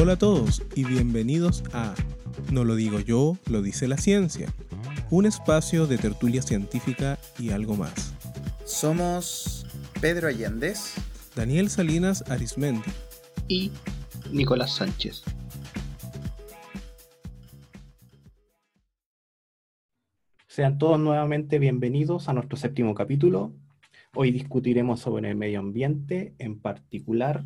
Hola a todos y bienvenidos a No lo digo yo, lo dice la ciencia, un espacio de tertulia científica y algo más. Somos Pedro Allendez, Daniel Salinas Arismendi y Nicolás Sánchez. Sean todos nuevamente bienvenidos a nuestro séptimo capítulo. Hoy discutiremos sobre el medio ambiente, en particular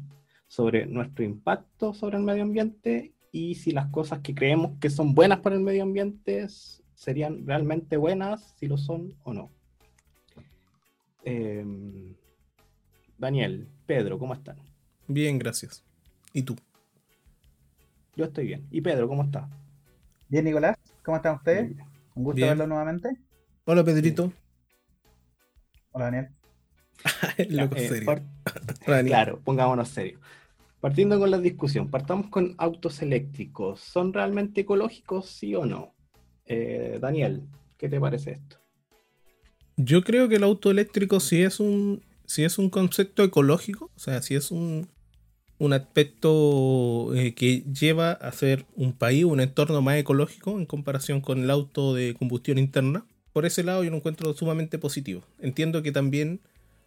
sobre nuestro impacto sobre el medio ambiente y si las cosas que creemos que son buenas para el medio ambiente serían realmente buenas, si lo son o no. Em, Daniel, Pedro, ¿cómo están? Bien, gracias. ¿Y tú? Yo estoy bien. ¿Y Pedro, cómo está? Bien, Nicolás, ¿cómo están ustedes? Un gusto verlo nuevamente. Hola, Pedrito. Hola, Daniel. Loco eh, serio. claro, pongámonos serios. Partiendo con la discusión, partamos con autos eléctricos. ¿Son realmente ecológicos, sí o no? Eh, Daniel, ¿qué te parece esto? Yo creo que el auto eléctrico sí es un, sí es un concepto ecológico, o sea, sí es un, un aspecto eh, que lleva a ser un país, un entorno más ecológico en comparación con el auto de combustión interna. Por ese lado yo lo encuentro sumamente positivo. Entiendo que también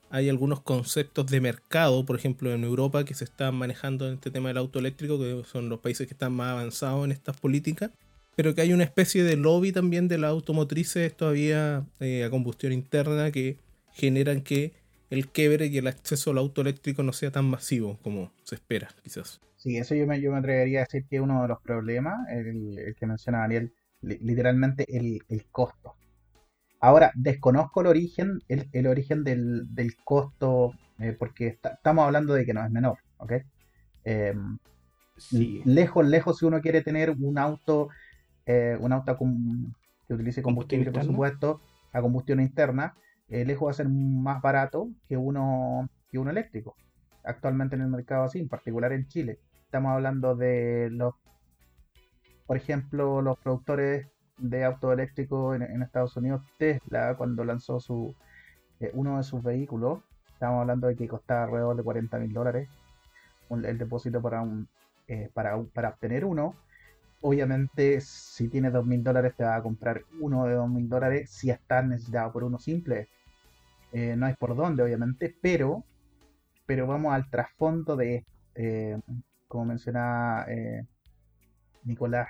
hay algunos conceptos de mercado, por ejemplo en Europa, que se están manejando en este tema del auto eléctrico, que son los países que están más avanzados en estas políticas, pero que hay una especie de lobby también de las automotrices todavía eh, a combustión interna que generan que el quiebre y el acceso al auto eléctrico no sea tan masivo como se espera, quizás. Sí, eso yo me, yo me atrevería a decir que uno de los problemas, el, que menciona Daniel, literalmente el, el costo Ahora, desconozco el origen, el, origen del, costo, eh, porque estamos hablando de que no es menor, ¿ok? Em, lejos, lejos, si uno quiere tener un auto, eh, un auto que utilice combustible, por supuesto, a combustión interna, eh, lejos va a ser más barato que uno, que uno eléctrico. Actualmente en el mercado así, en particular en Chile. Estamos hablando de los, por ejemplo, los productores de auto eléctrico en, Estados Unidos, Tesla, cuando lanzó su eh, uno de sus vehículos, estamos hablando de que costaba alrededor de 40 mil dólares el depósito para, un, eh, para, para obtener uno. Obviamente, si tienes 2 mil dólares, te va a comprar uno de 2 mil dólares si estás necesitado por uno simple. Eh, no hay por dónde, obviamente, pero, pero vamos al trasfondo de, como mencionaba Nicolás,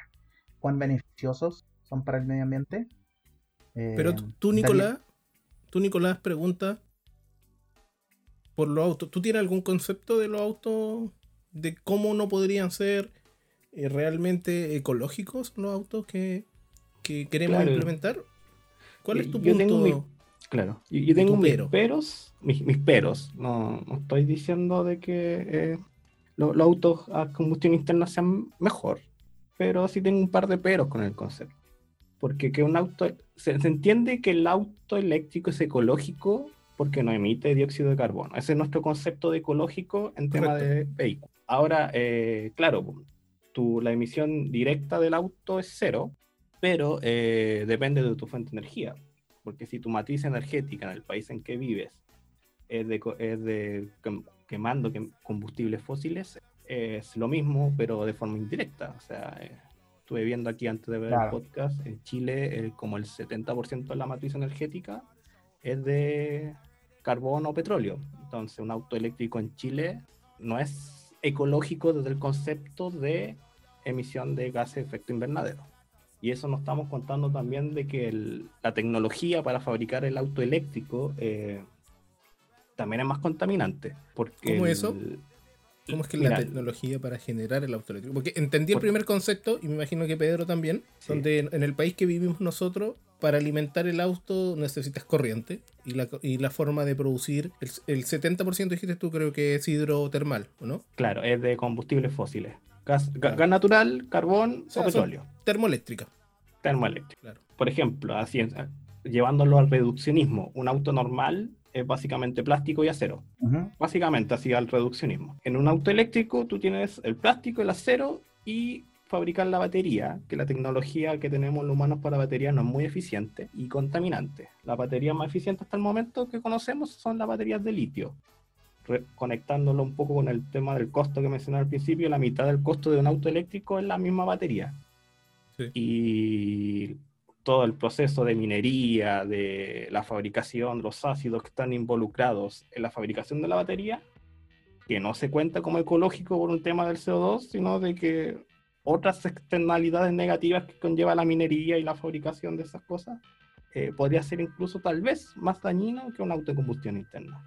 cuán beneficiosos son para el medio ambiente. Pero eh, tú, Nicolás, tú, Nicolás, pregunta por los autos. ¿Tú tienes algún concepto de los autos? ¿De cómo no podrían ser eh, realmente ecológicos los autos que, queremos implementar? ¿Cuál es tu punto? claro, yo, tengo mis peros, mis, peros. No, estoy diciendo de que eh, los autos a combustión interna sean mejor, pero sí tengo un par de peros con el concepto porque que un auto, se, entiende que el auto eléctrico es ecológico porque no emite dióxido de carbono. Ese es nuestro concepto de ecológico en tema de vehículo. Ahora, eh, claro, tu, la emisión directa del auto es cero, pero eh, depende de tu fuente de energía. Porque si tu matriz energética en el país en que vives es de, es de quemando combustibles fósiles, es lo mismo, pero de forma indirecta. O sea, eh, estuve viendo aquí antes de ver el podcast, en Chile como el 70% de la matriz energética es de carbón o petróleo. Entonces un auto eléctrico en Chile no es ecológico desde el concepto de emisión de gases de efecto invernadero. Y eso nos estamos contando también de que la tecnología para fabricar el auto eléctrico eh, también es más contaminante. Porque ¿Cómo eso? ¿Cómo es que la tecnología para generar el auto eléctrico? Porque entendí el primer concepto, y me imagino que Pedro también, donde en, el país que vivimos nosotros, para alimentar el auto necesitas corriente, y la, y la forma de producir, el, 70% dijiste tú creo que es hidrotermal, ¿o no? Claro, es de combustibles fósiles. Gas, natural, carbón o, petróleo. Termoeléctrica. Termoeléctrica. Claro. Por ejemplo, así, llevándolo al reduccionismo, un auto normal es básicamente plástico y acero. Básicamente así al reduccionismo. En un auto eléctrico tú tienes el plástico, el acero y fabricar la batería, que la tecnología que tenemos los humanos para batería no es muy eficiente y contaminante. La batería más eficiente hasta el momento que conocemos son las baterías de litio. conectándolo un poco con el tema del costo que mencioné al principio, la mitad del costo de un auto eléctrico es la misma batería. Y todo el proceso de minería, de la fabricación, los ácidos que están involucrados en la fabricación de la batería, que no se cuenta como ecológico por un tema del CO2, sino de que otras externalidades negativas que conlleva la minería y la fabricación de esas cosas, eh, podría ser incluso tal vez más dañino que un auto de combustión interna.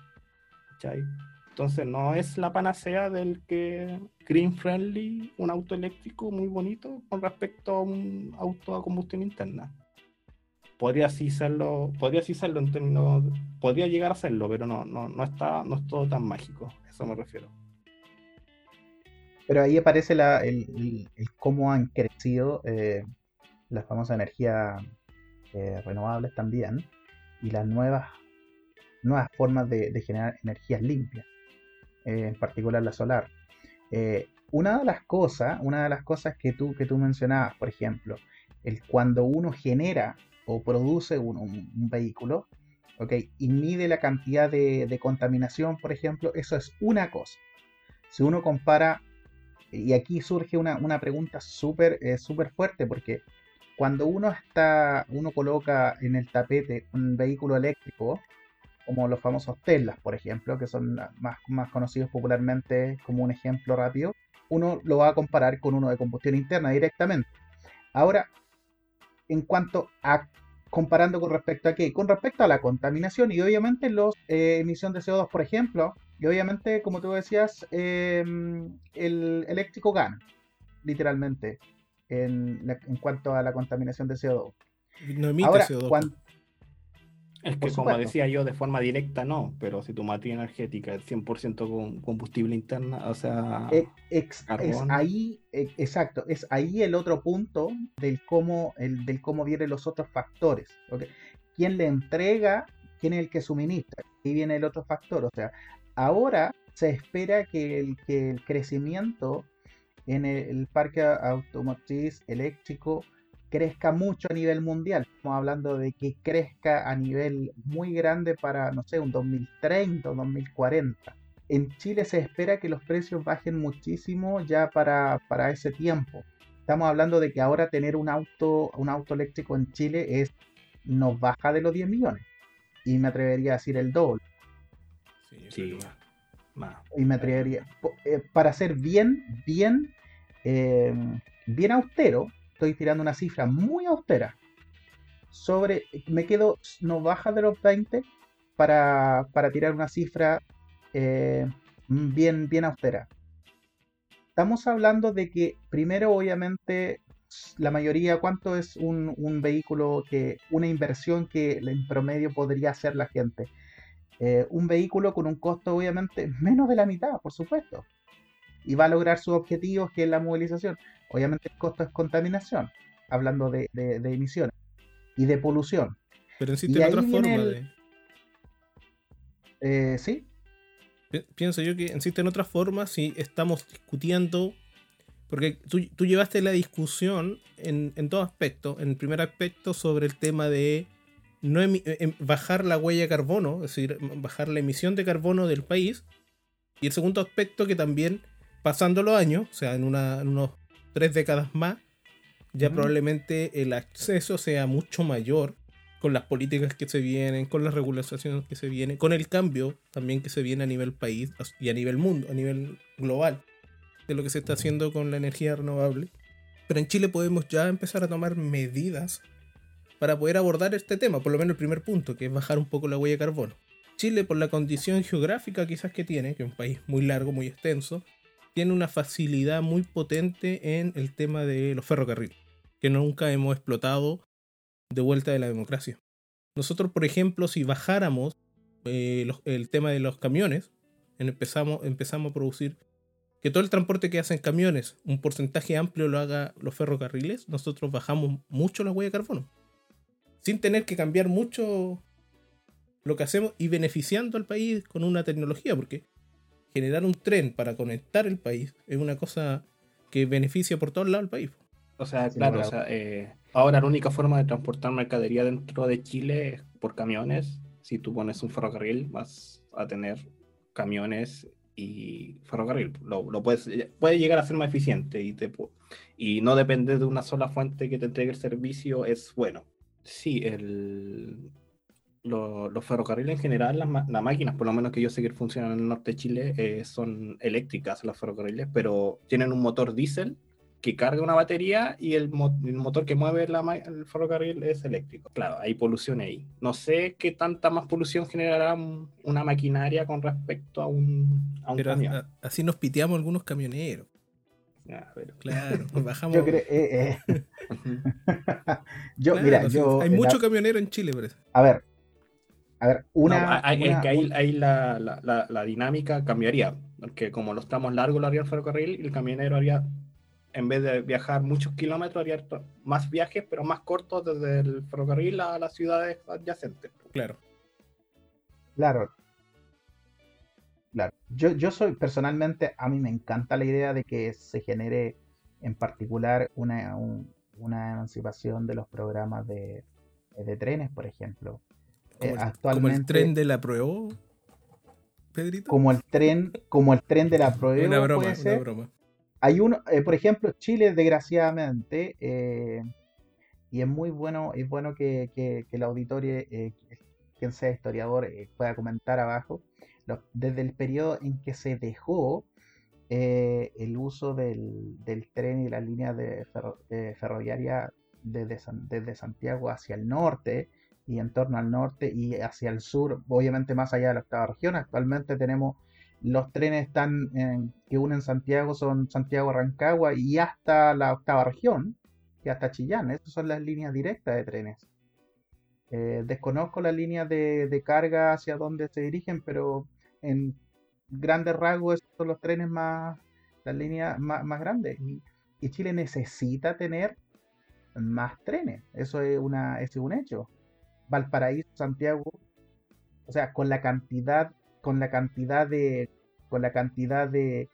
Entonces no es la panacea del que green friendly, un auto eléctrico muy bonito con respecto a un auto a combustión interna. Podría sí serlo, podría sí serlo en términos, podría llegar a serlo, pero no, no, no está, no es todo tan mágico, eso me refiero. Pero ahí aparece la, el, cómo han crecido eh, las famosas energías eh, renovables también y las nuevas nuevas formas de, generar energías limpias, eh, en particular la solar. Una de las cosas, una de las cosas que tú, que tú mencionabas, por ejemplo, el cuando uno genera o produce un, vehículo, okay, y mide la cantidad de, contaminación, por ejemplo, eso es una cosa. Si uno compara, y aquí surge una, pregunta súper eh, fuerte, porque cuando uno está, uno coloca en el tapete un vehículo eléctrico, como los famosos Teslas, por ejemplo, que son más, más conocidos popularmente como un ejemplo rápido, uno lo va a comparar con uno de combustión interna directamente. Ahora, en cuanto a comparando con respecto a qué? Con respecto a la contaminación y obviamente los eh, emisión de CO2, por ejemplo, y obviamente, como tú decías, em, el eléctrico gana, literalmente, en, cuanto a la contaminación de CO2. No emite CO2. Es que como decía yo, de forma directa no, pero si tu materia energética es 100% con combustible interna, o sea... E, es ahí, e, exacto, es ahí el otro punto del cómo, el, del cómo vienen los otros factores. ¿Quién le entrega? ¿Quién es el que suministra? Ahí viene el otro factor. O sea, ahora se espera que el, que el crecimiento en el parque automotriz eléctrico crezca mucho a nivel mundial. Estamos hablando de que crezca a nivel muy grande para, no sé, un 2030 o 2040. En Chile se espera que los precios bajen muchísimo ya para, ese tiempo. Estamos hablando de que ahora tener un auto, un auto eléctrico en Chile es nos baja de los 10 millones. Y me atrevería a decir el doble. Sí, Y me atrevería. Eh, para ser bien, bien, eh, bien austero, estoy tirando una cifra muy austera. Sobre, me quedo no baja de los 20 para, tirar una cifra eh, bien, bien austera. Estamos hablando de que primero obviamente la mayoría, ¿cuánto es un, vehículo que, una inversión que en promedio podría hacer la gente? Eh, un vehículo con un costo obviamente menos de la mitad, por supuesto. Y va a lograr sus objetivos, que es la movilización. Obviamente el costo es contaminación, hablando de, emisiones y de polución. Pero existe otra forma de... Eh, ¿Sí? Pienso yo que existen otras formas si estamos discutiendo, porque tú, llevaste la discusión en, en todo aspecto, en el primer aspecto sobre el tema de no em, bajar la huella de carbono, es decir, bajar la emisión de carbono del país, y el segundo aspecto que también pasando los años, o sea, en, una, en unos tres décadas más, ya probablemente el acceso sea mucho mayor con las políticas que se vienen, con las regulaciones que se vienen, con el cambio también que se viene a nivel país y a nivel mundo, a nivel global, de lo que se está haciendo con la energía renovable. Pero en Chile podemos ya empezar a tomar medidas para poder abordar este tema, por lo menos el primer punto, que es bajar un poco la huella de carbono. Chile, por la condición geográfica quizás que tiene, que es un país muy largo, muy extenso, tiene una facilidad muy potente en el tema de los ferrocarriles, que nunca hemos explotado de vuelta de la democracia. Nosotros, por ejemplo, si bajáramos eh, el tema de los camiones, empezamos, empezamos a producir que todo el transporte que hacen camiones, un porcentaje amplio lo haga los ferrocarriles, nosotros bajamos mucho la huella de carbono. Sin tener que cambiar mucho lo que hacemos y beneficiando al país con una tecnología, porque generar un tren para conectar el país es una cosa que beneficia por todos lados al país. O sea, claro, o sea, eh, ahora la única forma de transportar mercadería dentro de Chile es por camiones. Si tú pones un ferrocarril, vas a tener camiones y ferrocarril. Lo, lo puedes, puede llegar a ser más eficiente y, te, y no depender de una sola fuente que te entregue el servicio es bueno. Sí, el, los ferrocarriles en general, las, máquinas, por lo menos que yo sé que funcionan en el norte de Chile, eh, son eléctricas los ferrocarriles, pero tienen un motor diésel que carga una batería y el, motor que mueve el ferrocarril es eléctrico. Claro, hay polución ahí. No sé qué tanta más polución generará una maquinaria con respecto a un, a un camión. así nos piteamos algunos camioneros. Ah, claro, bajamos. Yo creo. Eh, eh. yo, mira, yo. Hay mucho camionero en Chile, parece. A ver, a ver, una. es que ahí, la, dinámica cambiaría. Porque como los tramos largos lo haría el ferrocarril, el camionero haría, en vez de viajar muchos kilómetros, haría más viajes, pero más cortos desde el ferrocarril a las ciudades adyacentes. Claro. Claro. Claro. Yo, yo soy, personalmente, a mí me encanta la idea de que se genere en particular una, una emancipación de los programas de, de trenes, por ejemplo actualmente, como el tren de la prueba, Pedrito. Como el tren, como el tren de la prueba. Una broma, una broma. Hay uno, eh, por ejemplo, Chile, desgraciadamente, eh, y es muy bueno, es bueno que, que, el auditorio, eh, quien sea historiador, pueda comentar abajo, desde el periodo en que se dejó el uso del, del, tren y la línea de, ferroviaria desde, desde Santiago hacia el norte, y en torno al norte y hacia el sur, obviamente más allá de la octava región. Actualmente tenemos los trenes están que unen Santiago, son Santiago-Rancagua y hasta la octava región, y hasta Chillán. Estas son las líneas directas de trenes. Eh, desconozco las líneas de, carga hacia donde se dirigen, pero en grandes rasgos son los trenes más, las líneas más, grandes. Y, y, Chile necesita tener más trenes. Eso es, una, es un hecho. Valparaíso, Santiago, o sea, con la cantidad, con la cantidad de, con la cantidad de,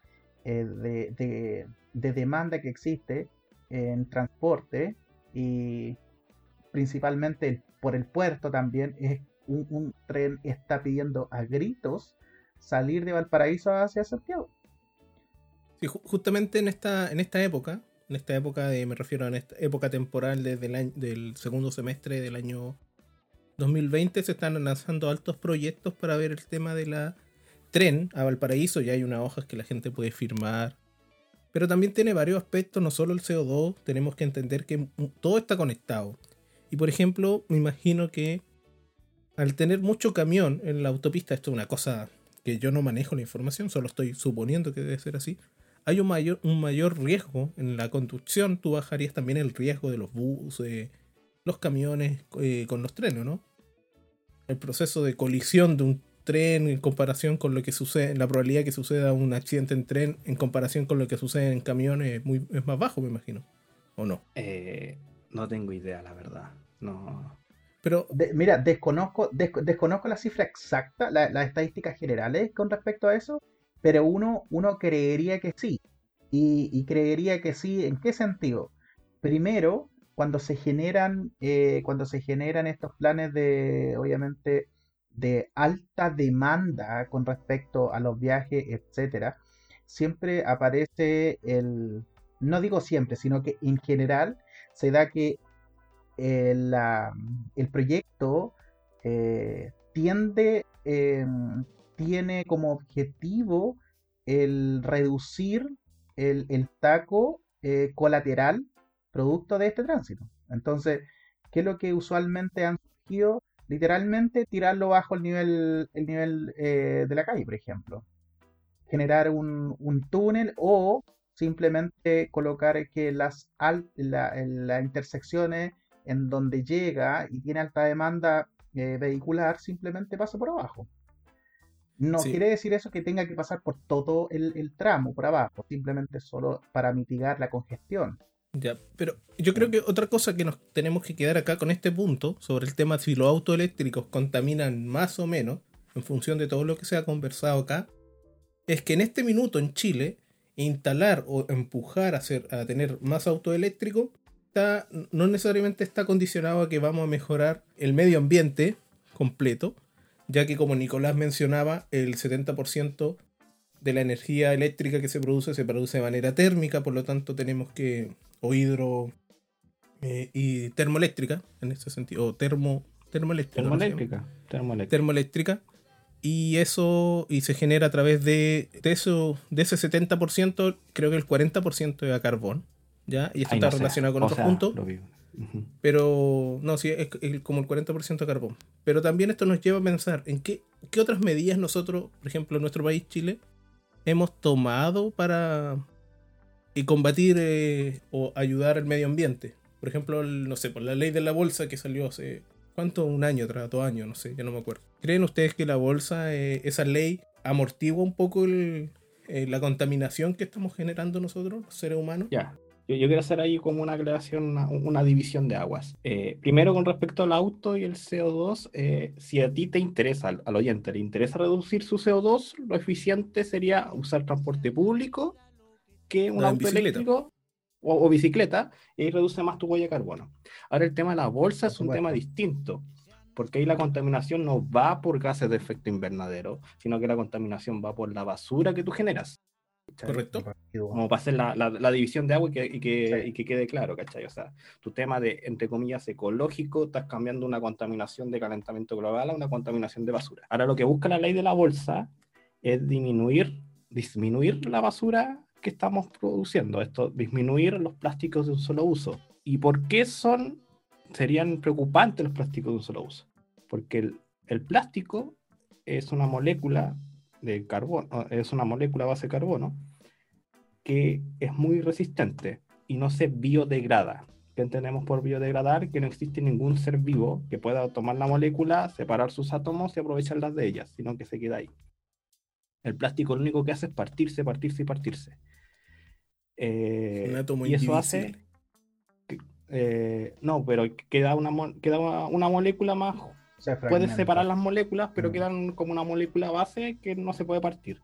eh, de, demanda que existe en transporte y principalmente por el puerto también, es un, tren está pidiendo a gritos salir de Valparaíso hacia Santiago. Sí, justamente en esta, en esta época, en esta época de, me refiero a esta época temporal desde el del segundo semestre del año 2020 se están lanzando altos proyectos para ver el tema de la tren a Valparaíso. Ya hay unas hojas que la gente puede firmar. Pero también tiene varios aspectos, no solo el CO2, tenemos que entender que todo está conectado. Y por ejemplo, me imagino que al tener mucho camión en la autopista, esto es una cosa que yo no manejo la información, solo estoy suponiendo que debe ser así, hay un mayor, un mayor riesgo en la conducción, tú bajarías también el riesgo de los buses, los camiones eh, con los trenes, ¿no? El proceso de colisión de un tren en comparación con lo que sucede, la probabilidad que suceda un accidente en tren en comparación con lo que sucede en camiones es, muy, es más bajo, me imagino. ¿O no? Eh, no tengo idea, la verdad. No. Pero, mira, desconozco, desconozco la cifra exacta, las estadísticas generales con respecto a eso, pero uno, uno creería que sí. Y, y creería que sí, ¿en qué sentido? Primero, cuando se generan, eh, cuando se generan estos planes de, obviamente, de alta demanda con respecto a los viajes, etcétera, siempre aparece el, no digo siempre, sino que en general se da que el, el proyecto eh, tiende, em, tiene como objetivo el reducir el, el taco eh, colateral producto de este tránsito. Entonces, ¿qué es lo que usualmente han surgido? Literalmente tirarlo bajo el nivel, el nivel eh, de la calle, por ejemplo. Generar un, túnel o simplemente colocar que las, las intersecciones en donde llega y tiene alta demanda eh, vehicular simplemente pasa por abajo. No quiere decir eso que tenga que pasar por todo el, el, tramo por abajo, simplemente solo para mitigar la congestión. Ya, pero yo creo que otra cosa que nos tenemos que quedar acá con este punto sobre el tema si los autos eléctricos contaminan más o menos, en función de todo lo que se ha conversado acá, es que en este minuto en Chile, instalar o empujar a, hacer, a tener más autos eléctricos no necesariamente está condicionado a que vamos a mejorar el medio ambiente completo, ya que como Nicolás mencionaba, el 70% de la energía eléctrica que se produce se produce de manera térmica, por lo tanto tenemos que, o hidro eh, y termoeléctrica, en este sentido, o termo, termoeléctrica. Termoeléctrica, termoeléctrica. Termoeléctrica. Y eso, y se genera a través de, de, eso, de ese 70%, creo que el 40% es a carbón, ¿ya? Y esto está relacionado con otros puntos. Pero, no, sí, es, como el 40% de carbón. Pero también esto nos lleva a pensar en qué, qué otras medidas nosotros, por ejemplo, en nuestro país, Chile, hemos tomado para y combatir eh, o ayudar al medio ambiente. Por ejemplo, no sé, por la ley de la bolsa que salió hace, ¿cuánto? Un año atrás, dos años, no sé, ya no me acuerdo. ¿Creen ustedes que la bolsa, eh, esa ley, amortigua un poco eh, la contaminación que estamos generando nosotros, los seres humanos? Ya, yo, quiero hacer ahí como una creación, una, división de aguas. Primero, con respecto al auto y el CO2, eh, si a ti te interesa, al, oyente, le interesa reducir su CO2, lo eficiente sería usar transporte público que un auto eléctrico o, bicicleta y reduce más tu huella de carbono. Ahora, el tema de la bolsa es un tema distinto porque ahí la contaminación no va por gases de efecto invernadero, sino que la contaminación va por la basura que tú generas. Correcto. Como para hacer la, la, división de agua y que, y que, y que, quede claro, ¿cachai? O sea, tu tema de, entre comillas, ecológico, estás cambiando una contaminación de calentamiento global a una contaminación de basura. Ahora lo que busca la ley de la bolsa es disminuir, disminuir la basura que estamos produciendo, esto, disminuir los plásticos de un solo uso. ¿Y por qué son, serían preocupantes los plásticos de un solo uso? Porque el, el plástico es una molécula de carbono, es una molécula base de carbono que es muy resistente y no se biodegrada. ¿Qué entendemos por biodegradar? Que no existe ningún ser vivo que pueda tomar la molécula, separar sus átomos y aprovecharlas de ellas, sino que se queda ahí. El plástico lo único que hace es partirse, partirse y partirse. Eh, y eso hace. Eh, no, pero queda una, queda una molécula más Puedes separar las moléculas, pero mm. quedan como una molécula base que no se puede partir.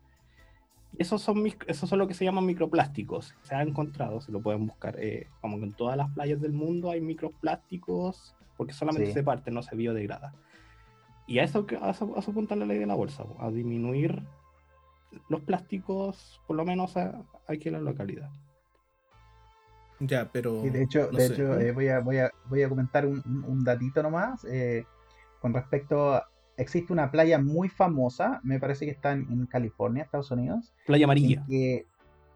Esos son, esos son lo que se llaman microplásticos. Se han encontrado, se lo pueden buscar. Eh, como que en todas las playas del mundo hay microplásticos, porque solamente se parte, no se biodegrada. Y a eso, a eso, apunta la ley de la bolsa, a disminuir los plásticos, por lo menos aquí en la localidad. Ya, pero. de hecho, de hecho eh, voy, a, voy, a, voy a comentar un, un datito nomás. Eh, con respecto a, existe una playa muy famosa, me parece que está en, California, Estados Unidos. Playa amarilla.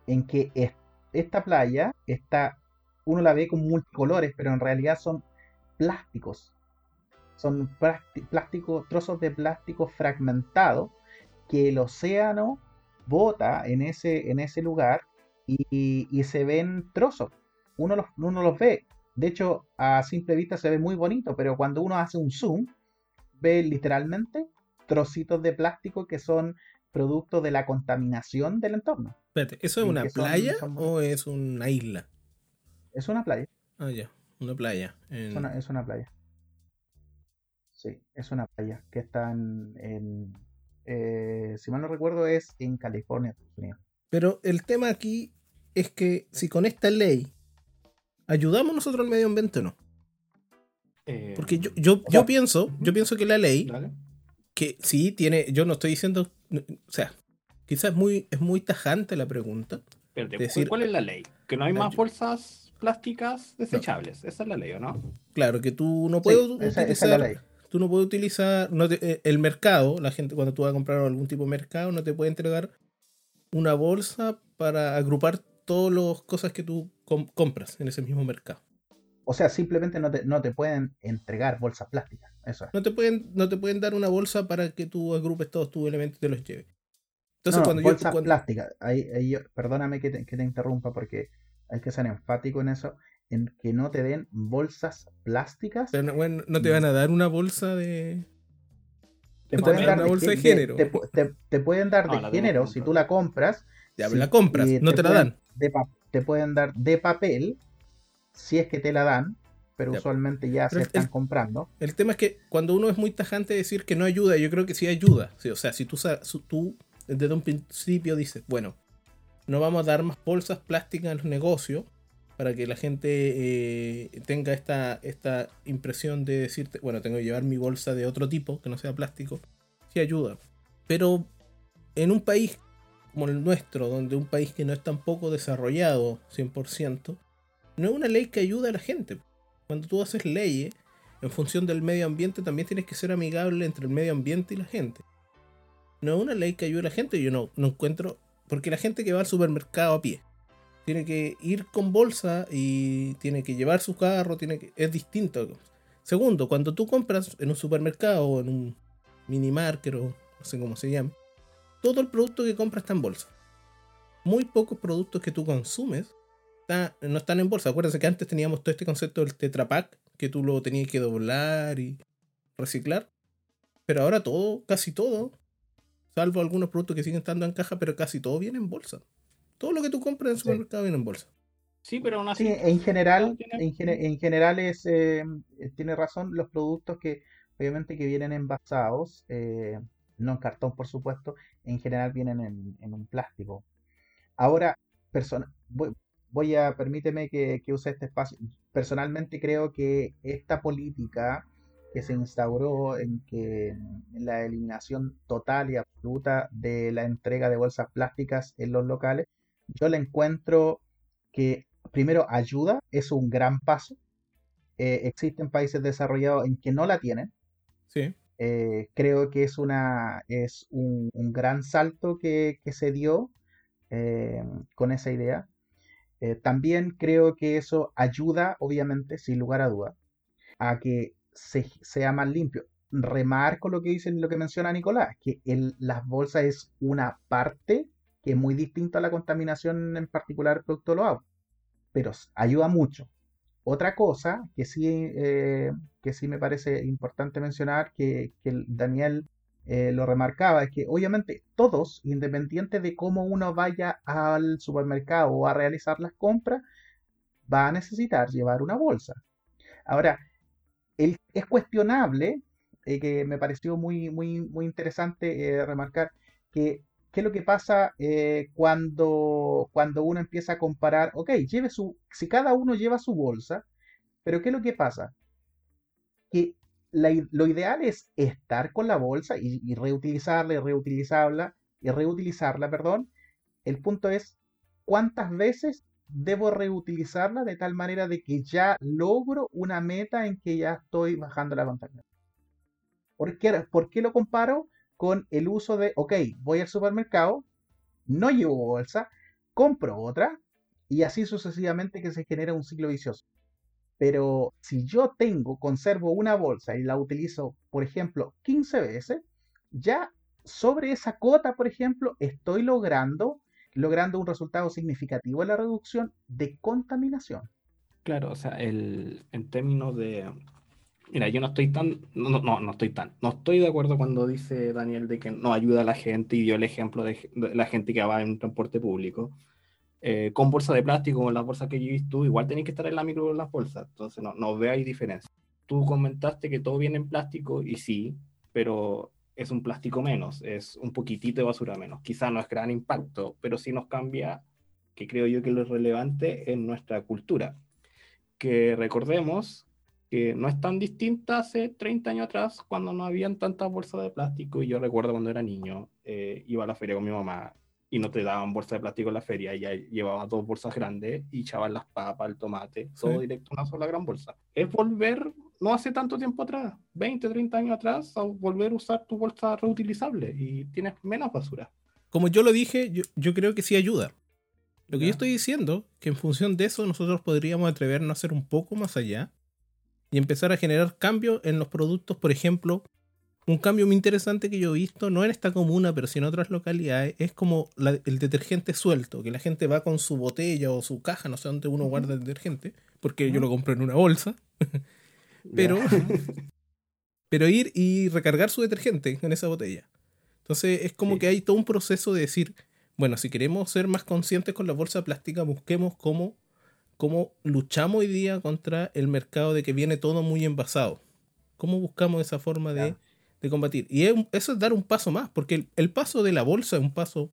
En que, esta playa está, uno la ve con multicolores, pero en realidad son plásticos. Son plásticos, trozos de plástico fragmentado que el océano bota en ese, en ese lugar y, se ven trozos. Uno los, uno los ve. De hecho, a simple vista se ve muy bonito, pero cuando uno hace un zoom, ve literalmente trocitos de plástico que son producto de la contaminación del entorno. Espérate, ¿eso es una playa o es una isla? Es una playa. Ah, ya, una playa. Es, una, playa. Sí, es una playa que está en, eh, si mal no recuerdo, es en California, Estados Unidos. Pero el tema aquí es que si con esta ley ayudamos nosotros al medio ambiente o no. Eh, Porque yo, yo, yo pienso, yo pienso que la ley, que sí tiene, yo no estoy diciendo, o sea, quizás es muy, es muy tajante la pregunta. decir, ¿cuál es la ley? Que no hay más bolsas plásticas desechables. Esa es la ley, ¿o no? Claro, que tú no puedes utilizar. Tú no puedes utilizar. Eh, el mercado, la gente, cuando tú vas a comprar algún tipo de mercado, no te puede entregar una bolsa para agrupar todas las cosas que tú compras en ese mismo mercado. O sea, simplemente no te, no te pueden entregar bolsas plásticas. Eso no, te pueden, no te pueden dar una bolsa para que tú agrupes todos tus elementos y te los lleves. Entonces, cuando bolsas yo, plásticas. Ahí, perdóname que te, que te interrumpa porque hay que ser enfático en eso. En que no te den bolsas plásticas. Pero no, bueno, no te van a dar una bolsa de. Te pueden dar una bolsa de, género. Te, pueden dar de género si tú la compras. Ya, la compras, no te, la dan. Te pueden dar de papel si es que te la dan, pero usualmente ya se están comprando. El tema es que cuando uno es muy tajante decir que no ayuda, yo creo que sí ayuda. o sea, si tú, tú desde un principio dices, bueno, no vamos a dar más bolsas plásticas en los negocios para que la gente eh, tenga esta, esta impresión de decirte, bueno, tengo que llevar mi bolsa de otro tipo, que no sea plástico. sí ayuda. Pero en un país como el nuestro, donde un país que no es tan poco desarrollado 100%, no es una ley que ayuda a la gente. Cuando tú haces leyes en función del medio ambiente, también tienes que ser amigable entre el medio ambiente y la gente. No es una ley que ayude a la gente, yo no, no encuentro, porque la gente que va al supermercado a pie, tiene que ir con bolsa y tiene que llevar su carro, tiene que, es distinto. Segundo, cuando tú compras en un supermercado o en un mini market o no sé cómo se llama, todo el producto que compras está en bolsa. Muy pocos productos que tú consumes no están en bolsa. Acuérdense que antes teníamos todo este concepto del Tetra Pak, que tú lo tenías que doblar y reciclar. Pero ahora todo, casi todo, salvo algunos productos que siguen estando en caja, pero casi todo viene en bolsa. Todo lo que tú compras en el supermercado viene en bolsa. Sí, pero aún así. en general, en, general es, eh, tiene razón, los productos que obviamente que vienen envasados, eh, no en cartón por supuesto, en general vienen en, un plástico. Ahora, persona, voy, a, permíteme que, use este espacio. Personalmente creo que esta política que se instauró en que la eliminación total y absoluta de la entrega de bolsas plásticas en los locales, yo la encuentro que primero ayuda, es un gran paso. Eh, existen países desarrollados en que no la tienen. Sí. Eh, creo que es, una, es un, gran salto que, se dio eh, con esa idea. también creo que eso ayuda, obviamente, sin lugar a duda, a que se, sea más limpio. Remarco lo que dice, lo que menciona Nicolás, que las bolsas es una parte que es muy distinta a la contaminación en particular producto autos pero ayuda mucho. Otra cosa que sí, eh, que sí me parece importante mencionar, que, Daniel eh, lo remarcaba, es que obviamente todos, independiente de cómo uno vaya al supermercado o a realizar las compras, va a necesitar llevar una bolsa. Ahora, es cuestionable, eh, que me pareció muy, muy, muy interesante remarcar, que ¿Qué es lo que pasa eh, cuando, cuando uno empieza a comparar? Ok, lleve su, si cada uno lleva su bolsa, pero ¿qué es lo que pasa? Que lo ideal es estar con la bolsa y, reutilizarla y reutilizarla y reutilizarla, perdón. El punto es cuántas veces debo reutilizarla de tal manera de que ya logro una meta en que ya estoy bajando la contaminación. ¿Por qué, ¿Por qué lo comparo? Con el uso de, ok, voy al supermercado, no llevo bolsa, compro otra y así sucesivamente que se genera un ciclo vicioso. Pero si yo tengo, conservo una bolsa y la utilizo, por ejemplo, 15 veces, ya sobre esa cota, por ejemplo, estoy logrando, logrando un resultado significativo en la reducción de contaminación. Claro, o sea, el, en términos de, Mira, yo no estoy tan, no, no, no estoy tan, no estoy de acuerdo cuando dice Daniel de que no ayuda a la gente y dio el ejemplo de, la gente que va en transporte público. Eh, con bolsa de plástico, con las bolsas que yo tú, igual tenés que estar en la micro con las bolsas, entonces no, no ahí diferencia. Tú comentaste que todo viene en plástico y sí, pero es un plástico menos, es un poquitito de basura menos. Quizá no es gran impacto, pero sí nos cambia, que creo yo que lo relevante en nuestra cultura. Que recordemos que no es tan distinta hace 30 años atrás cuando no habían tantas bolsas de plástico y yo recuerdo cuando era niño, eh, iba a la feria con mi mamá y no te daban bolsa de plástico en la feria, ya llevaba dos bolsas grandes y echaban las papas, el tomate, todo directo una sola gran bolsa. Es volver, no hace tanto tiempo atrás, 20, 30 años atrás, a volver a usar tu bolsa reutilizable y tienes menos basura. Como yo lo dije, yo, yo creo que sí ayuda. Lo que yo estoy diciendo, que en función de eso nosotros podríamos atrevernos a hacer un poco más allá y empezar a generar cambios en los productos. Por ejemplo, un cambio muy interesante que yo he visto, no en esta comuna, pero sí en otras localidades, es como el detergente suelto, que la gente va con su botella o su caja, no sé dónde uno guarda el detergente, porque yo lo compro en una bolsa. pero, pero ir y recargar su detergente en esa botella. Entonces es como que hay todo un proceso de decir, bueno, si queremos ser más conscientes con la bolsa plástica, busquemos cómo cómo luchamos hoy día contra el mercado de que viene todo muy envasado. ¿Cómo buscamos esa forma de, combatir? Y eso es dar un paso más, porque el, paso de la bolsa es un paso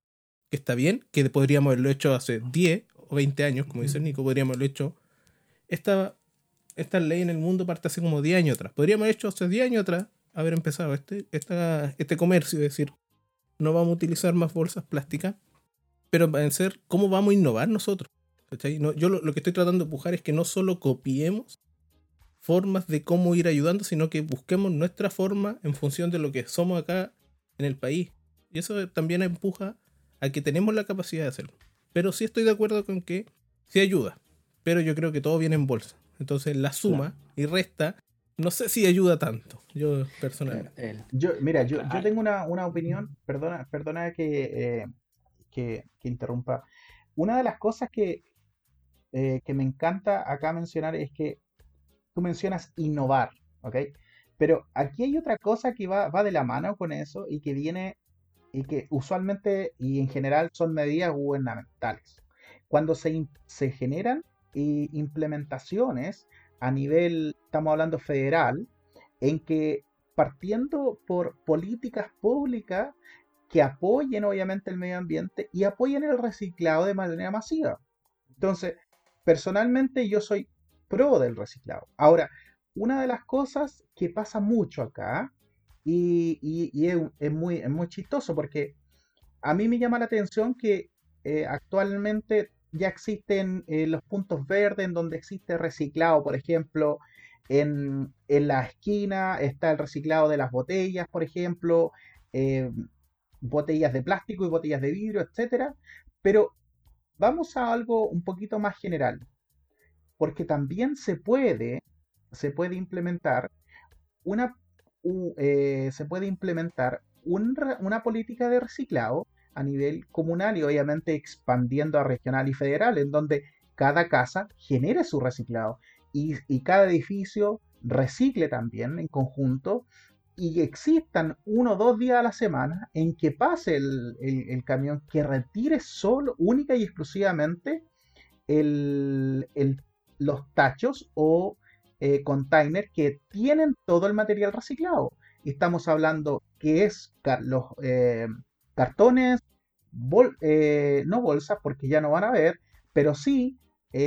que está bien, que podríamos haberlo hecho hace 10 o 20 años, como dice Nico, podríamos haberlo hecho. Esta, esta ley en el mundo parte hace como 10 años atrás. Podríamos haberlo hecho hace 10 años atrás haber empezado este, este comercio, es decir, no vamos a utilizar más bolsas plásticas, pero ser cómo vamos a innovar nosotros. Yo lo, lo, que estoy tratando de empujar es que no solo copiemos formas de cómo ir ayudando, sino que busquemos nuestra forma en función de lo que somos acá en el país. Y eso también empuja a que tenemos la capacidad de hacerlo. Pero sí estoy de acuerdo con que sí ayuda, pero yo creo que todo viene en bolsa. Entonces la suma y resta, no sé si ayuda tanto, yo personalmente. Yo, mira, yo, yo tengo una, opinión, perdona, perdona que, eh, que, interrumpa. Una de las cosas que, eh, que me encanta acá mencionar es que tú mencionas innovar, ¿ok? Pero aquí hay otra cosa que va, va de la mano con eso y que viene y que usualmente y en general son medidas gubernamentales. Cuando se, se generan implementaciones a nivel, estamos hablando federal, en que partiendo por políticas públicas que apoyen obviamente el medio ambiente y apoyen el reciclado de manera masiva. Entonces, personalmente yo soy pro del reciclado. Ahora, una de las cosas que pasa mucho acá, y, es, muy, muy chistoso porque a mí me llama la atención que eh, actualmente ya existen eh, los puntos verdes en donde existe reciclado, por ejemplo, en, la esquina está el reciclado de las botellas, por ejemplo, eh, botellas de plástico y botellas de vidrio, etc. Pero vamos a algo un poquito más general porque también se puede, se puede implementar una, eh, se puede implementar una política de reciclado a nivel comunal y obviamente expandiendo a regional y federal, en donde cada casa genere su reciclado y, cada edificio recicle también en conjunto y existan uno o dos días a la semana en que pase el, camión que retire solo, única y exclusivamente el, el los tachos o eh, containers que tienen todo el material reciclado. Estamos hablando que es los eh, cartones, eh, no bolsas porque ya no van a ver, pero sí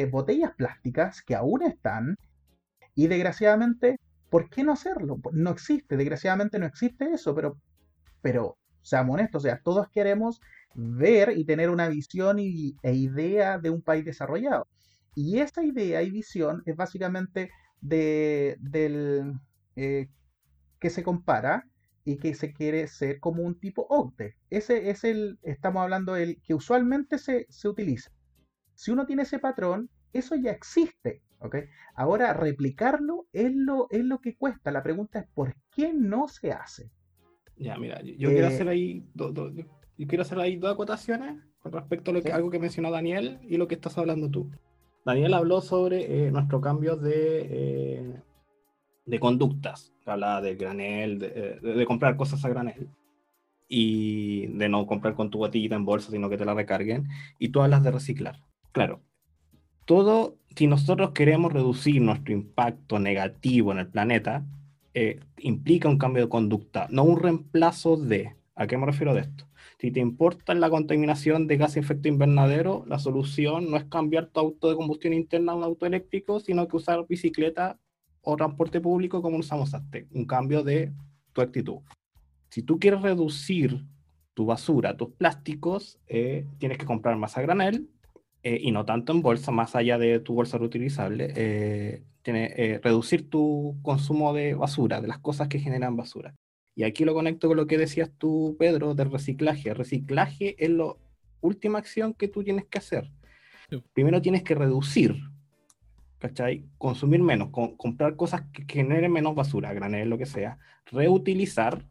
botellas plásticas que aún están y desgraciadamente, ¿por qué no hacerlo? No existe, desgraciadamente no existe eso, pero, pero seamos honestos, o sea, todos queremos ver y tener una visión y, e idea de un país desarrollado. Y esa idea y visión es básicamente de, del eh, que se compara y que se quiere ser como un tipo OCDE. Ese es el, estamos hablando del que usualmente se, utiliza. Si uno tiene ese patrón, eso ya existe. ¿Ok? Ahora, replicarlo es lo, es lo que cuesta. La pregunta es, ¿por qué no se hace? Ya, mira, yo, quiero hacer ahí yo quiero hacer ahí dos acotaciones con respecto a lo que, algo que mencionó Daniel y lo que estás hablando tú. Daniel habló sobre eh, nuestro cambio de, eh, de conductas. Hablaba del granel, eh, de, comprar cosas a granel y de no comprar con tu botellita en bolsa, sino que te la recarguen. Y tú hablas de reciclar. Claro, todo, si nosotros queremos reducir nuestro impacto negativo en el planeta, implica un cambio de conducta, no un reemplazo de. ¿A qué me refiero de esto? Si te importa la contaminación de gas de efecto invernadero, la solución no es cambiar tu auto de combustión interna a un auto eléctrico, sino que usar bicicleta o transporte público como usamos antes. Un cambio de tu actitud. Si tú quieres reducir tu basura, tus plásticos, eh, tienes que comprar más a granel eh, y no tanto en bolsa, más allá de tu bolsa reutilizable. Eh, tiene, reducir tu consumo de basura, de las cosas que generan basura. Y aquí lo conecto con lo que decías tú, Pedro, del reciclaje. reciclaje es la última acción que tú tienes que hacer. Primero tienes que reducir, ¿cachai? Consumir menos, comprar cosas que generen menos basura, granel, lo que sea, reutilizar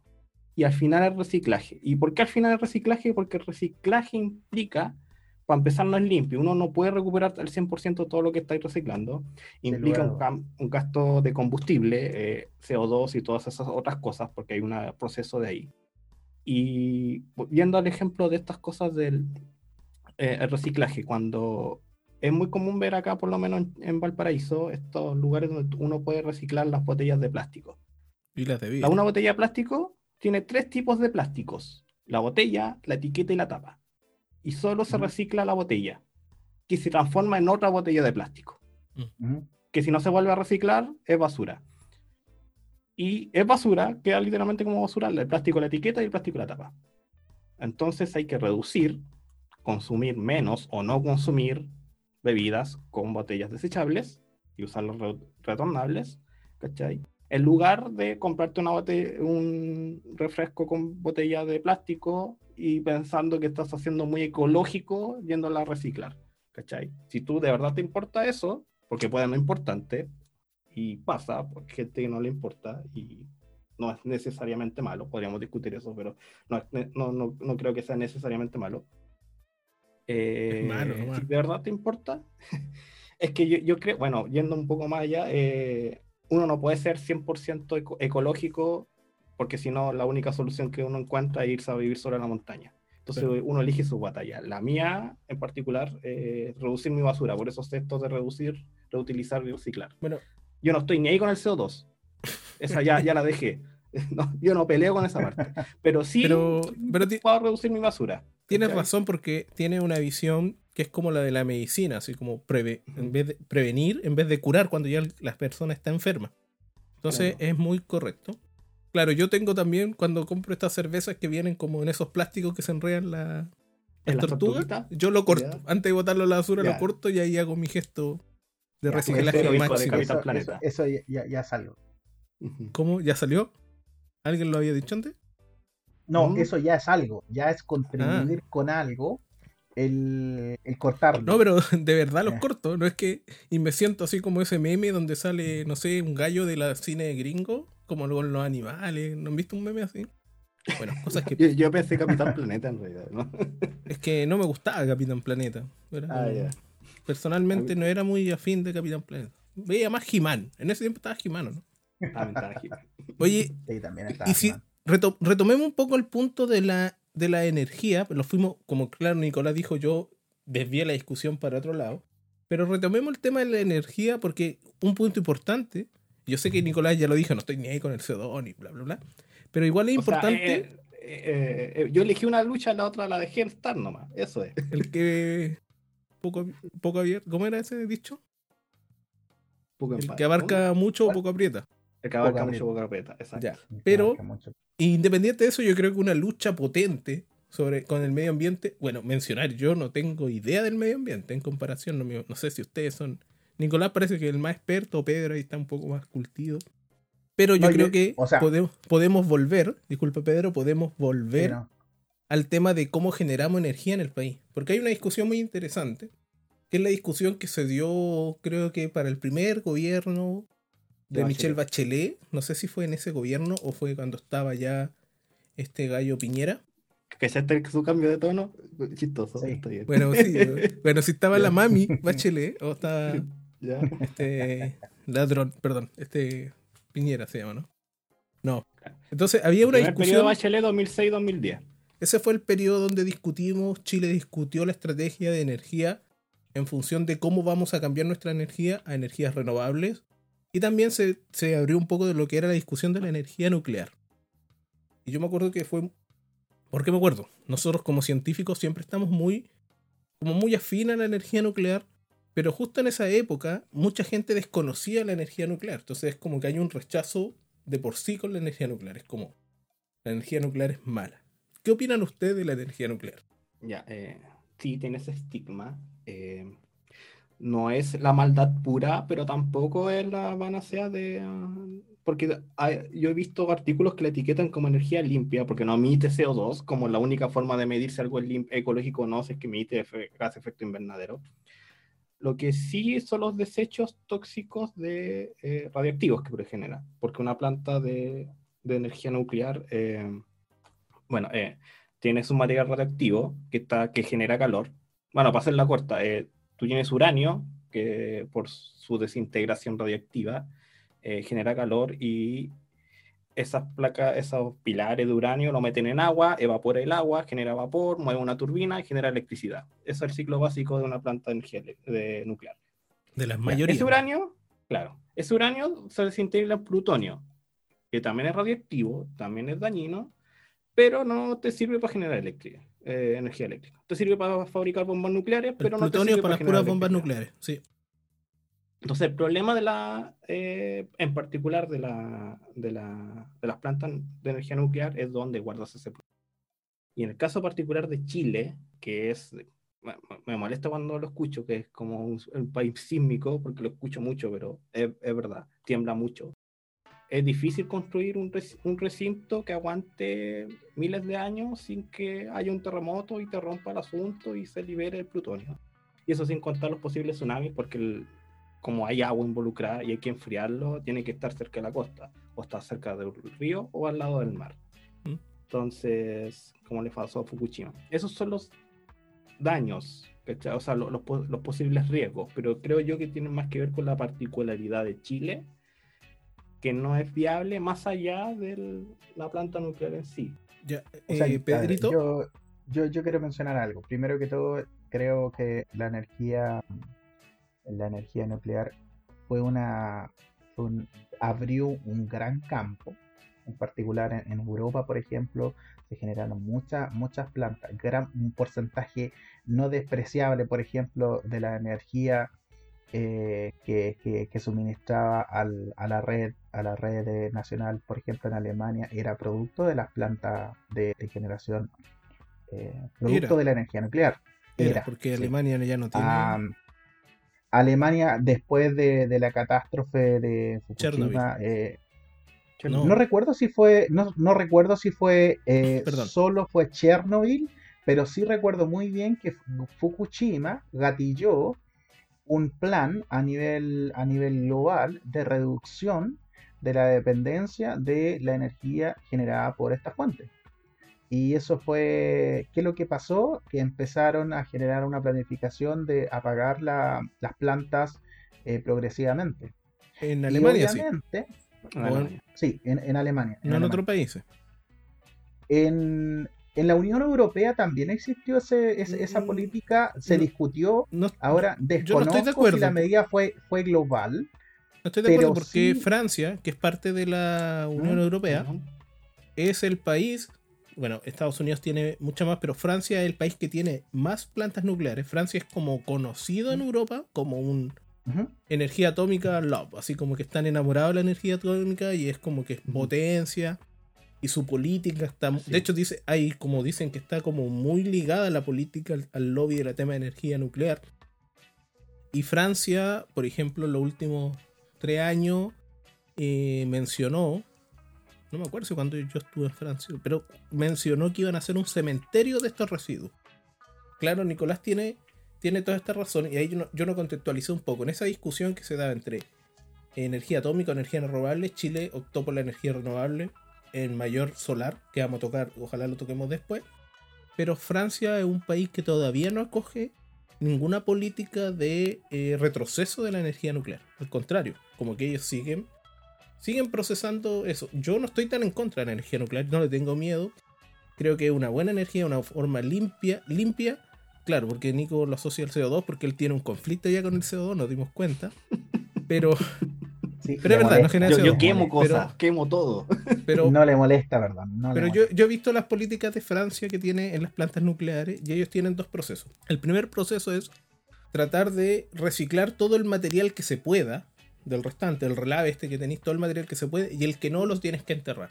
y al final el reciclaje. ¿Y por qué al final el reciclaje? Porque el reciclaje implica para empezar no es limpio, uno no puede recuperar al 100% todo lo que estáis reciclando, implica un, gasto de combustible, eh, CO2 y todas esas otras cosas, porque hay un proceso de ahí. Y viendo el ejemplo de estas cosas del eh, reciclaje, cuando es muy común ver acá, por lo menos en, Valparaíso, estos lugares donde uno puede reciclar las botellas de plástico. Y las de Una botella de plástico tiene tres tipos de plásticos, la botella, la etiqueta y la tapa y solo se recicla la botella, que se transforma en otra botella de plástico. Que si no se vuelve a reciclar, es basura. y es basura, queda literalmente como basura el plástico la etiqueta y el plástico la tapa. Entonces hay que reducir, consumir menos o no consumir bebidas con botellas desechables y usarlos retornables, ¿cachai? En lugar de comprarte una un refresco con botella de plástico y pensando que estás haciendo muy ecológico yéndola a reciclar, ¿cachai? Si tú de verdad te importa eso, porque puede no importante, y pasa, porque gente que no le importa y no es necesariamente malo, podríamos discutir eso, pero no, no, no, no creo que sea necesariamente malo. Eh, si de verdad te importa, es que yo, yo, creo, bueno, yendo un poco más allá, eh, uno no puede ser 100% ecológico porque si no, la única solución que uno encuentra es irse a vivir sobre la montaña. Entonces uno elige su batalla. La mía, en particular, es reducir mi basura. Por esos textos de reducir, reutilizar y reciclar. Bueno, yo no estoy ni ahí con el CO2. Esa ya, ya la dejé. yo no peleo con esa parte. Pero sí pero, puedo reducir mi basura. Tienes razón porque tiene una visión que es como la de la medicina, así como en vez de prevenir en vez de curar cuando ya la persona está enferma. Entonces es muy correcto. Claro, yo tengo también cuando compro estas cervezas que vienen como en esos plásticos que se enredan la, las tortugas. yo lo corto. Antes de botarlo a la basura, lo corto y ahí hago mi gesto de reciclaje máximo. Eso, ya, ya, salió. ¿Cómo? ¿Ya salió? ¿Alguien lo había dicho antes? No, mm. eso ya es algo. Ya es contribuir ah. con algo el, el cortarlo. No, pero de verdad los corto. No es que. Y me siento así como ese meme donde sale, no sé, un gallo de la cine gringo como con los animales. ¿No han visto un meme así? Bueno, cosas que. yo, pensé Capitán Planeta en realidad, ¿no? es que no me gustaba Capitán Planeta. Ah, personalmente no era muy afín de Capitán Planeta. Veía más He-Man. En ese tiempo estaba He-Man, ¿no? Oye, y si retomemos un poco el punto de la, de la energía, lo fuimos, como claro, Nicolás dijo, yo desvié la discusión para otro lado, pero retomemos el tema de la energía porque un punto importante yo sé que Nicolás ya lo dijo, no estoy ni ahí con el CO2 ni bla, bla, bla. Pero igual es importante. Eh, eh, eh, yo elegí una lucha, la otra la dejé estar nomás. Eso es. El que. Poco, poco abierto. ¿Cómo era ese dicho? el que abarca mucho o poco aprieta. El que abarca mucho o poco aprieta, exacto. Pero, independiente de eso, yo creo que una lucha potente sobre, con el medio ambiente. Bueno, mencionar, yo no tengo idea del medio ambiente en comparación. No, no sé si ustedes son Nicolás parece que es el más experto, Pedro ahí está un poco más cultivo. Pero yo creo que podemos, podemos, volver, disculpa Pedro, podemos volver al tema de cómo generamos energía en el país. Porque hay una discusión muy interesante, que es la discusión que se dio, creo que para el primer gobierno de, Michelle Bachelet. No sé si fue en ese gobierno o fue cuando estaba ya este gallo Piñera. Que ya está su cambio de tono, chistoso. Bueno, sí, bueno, si estaba la mami Bachelet o estaba este ladrón, perdón, este Piñera se llama, ¿no? No. Entonces había una discusión. periodo Bachelet 2006-2010. Ese fue el periodo donde discutimos, Chile discutió la estrategia de energía en función de cómo vamos a cambiar nuestra energía a energías renovables. Y también se, se abrió un poco de lo que era la discusión de la energía nuclear. Y yo me acuerdo que fue. ¿Por qué me acuerdo? Nosotros como científicos siempre estamos muy. como muy afín a la energía nuclear pero justo en esa época, mucha gente desconocía la energía nuclear. Entonces es como que hay un rechazo de por sí con la energía nuclear. Es como, la energía nuclear es mala. ¿Qué opinan ustedes de la energía nuclear? Ya, eh, sí, tiene ese estigma. Eh, no es la maldad pura, pero tampoco es la panacea de... Porque yo he visto artículos que la etiquetan como energía limpia, porque no emite CO2, como la única forma de medir si algo es ecológico o no, es que emite gas efecto invernadero. Lo que sí son los desechos tóxicos de eh, radioactivos que genera, porque una planta de, energía nuclear, eh, bueno, eh, tiene un material radioactivo que, está, que genera calor. Bueno, para hacer la corta, tú tienes uranio, que por su desintegración radioactiva genera calor y esas placas, esos pilares de uranio lo meten en agua, evapora el agua, genera vapor, mueve una turbina y genera electricidad. Ese es el ciclo básico de una planta de energía de nuclear. De las mayorías. Ese uranio, claro, ese uranio se desintegra en plutonio, que también es radioactivo, también es dañino, pero no te sirve para generar eh, energía eléctrica. Te sirve para fabricar bombas nucleares, pero no te sirve para, para las puras bombas nucleares, sí. Entonces, el problema de la, eh, en particular de, la, de, la, de las plantas de energía nuclear es donde guardas ese Y en el caso particular de Chile, que es, me molesta cuando lo escucho, que es como un, país sísmico, porque lo escucho mucho, pero es, es verdad, tiembla mucho. Es difícil construir un, un, recinto que aguante miles de años sin que haya un terremoto y te rompa el asunto y se libere el plutonio. Y eso sin contar los posibles tsunamis, porque el, como hay agua involucrada y hay que enfriarlo, tiene que estar cerca de la costa, o está cerca del río o al lado del mar. Mm. Entonces, como le pasó a Fukushima. Esos son los daños, o sea, los, los, posibles riesgos, pero creo yo que tienen más que ver con la particularidad de Chile, que no es viable más allá de la planta nuclear en sí. Ya, eh, Pedrito. Yo, yo, yo quiero mencionar algo. Primero que todo, creo que la energía la energía nuclear fue una abrió un gran campo en particular en, Europa por ejemplo se generaron muchas muchas plantas gran un porcentaje no despreciable por ejemplo de la energía eh, que, que, suministraba al, a la red a la red nacional por ejemplo en Alemania era producto de las plantas de, generación eh, producto de la energía nuclear. Era, porque Alemania ya no tiene Alemania, después de, la catástrofe de Fukushima, eh, no. recuerdo si fue, no, recuerdo si fue eh, solo fue Chernobyl, pero sí recuerdo muy bien que Fukushima gatilló un plan a nivel, a nivel global de reducción de la dependencia de la energía generada por esta fuente. Y eso fue, ¿qué es lo que pasó? Que empezaron a generar una planificación de apagar las plantas eh, progresivamente. En Alemania, sí. sí, en, Alemania. No en, otros países. En, la Unión Europea también existió ese, esa mm, política, se discutió. ahora desconozco si la medida fue, fue global. No estoy de acuerdo porque Francia, que es parte de la Unión Europea, es el país bueno, Estados Unidos tiene mucha más, pero Francia es el país que tiene más plantas nucleares. Francia es como conocido en Europa como un energía atómica love, así como que están enamorados de la energía atómica y es como que es potencia y su política está, de hecho dice, hay como dicen que está como muy ligada la política al, lobby del tema de energía nuclear. Y Francia, por ejemplo, en los últimos tres años eh, mencionó no me acuerdo si cuando yo estuve en Francia, pero mencionó que iban a hacer un cementerio de estos residuos. Claro, Nicolás tiene, tiene toda esta razón y ahí yo no, yo no contextualicé un poco. En esa discusión que se daba entre energía atómica energía renovable, Chile optó por la energía renovable en mayor solar, que vamos a tocar, ojalá lo toquemos después. Pero Francia es un país que todavía no acoge ninguna política de eh, retroceso de la energía nuclear. Al contrario, como que ellos siguen siguen procesando eso. Yo no estoy tan en contra de la energía nuclear, no le tengo miedo. Creo que es una buena energía, una forma limpia, limpia. Claro, porque Nico lo asocia al CO2 porque él tiene un conflicto ya con el CO2, nos dimos cuenta. Pero, pero es verdad, no genera yo, Yo quemo cosas, quemo todo. Pero, no le molesta, ¿verdad? pero yo, yo he visto las políticas de Francia que tiene en las plantas nucleares y ellos tienen dos procesos. El primer proceso es tratar de reciclar todo el material que se pueda del restante, el relave este que tenéis todo el material que se puede y el que no los tienes que enterrar.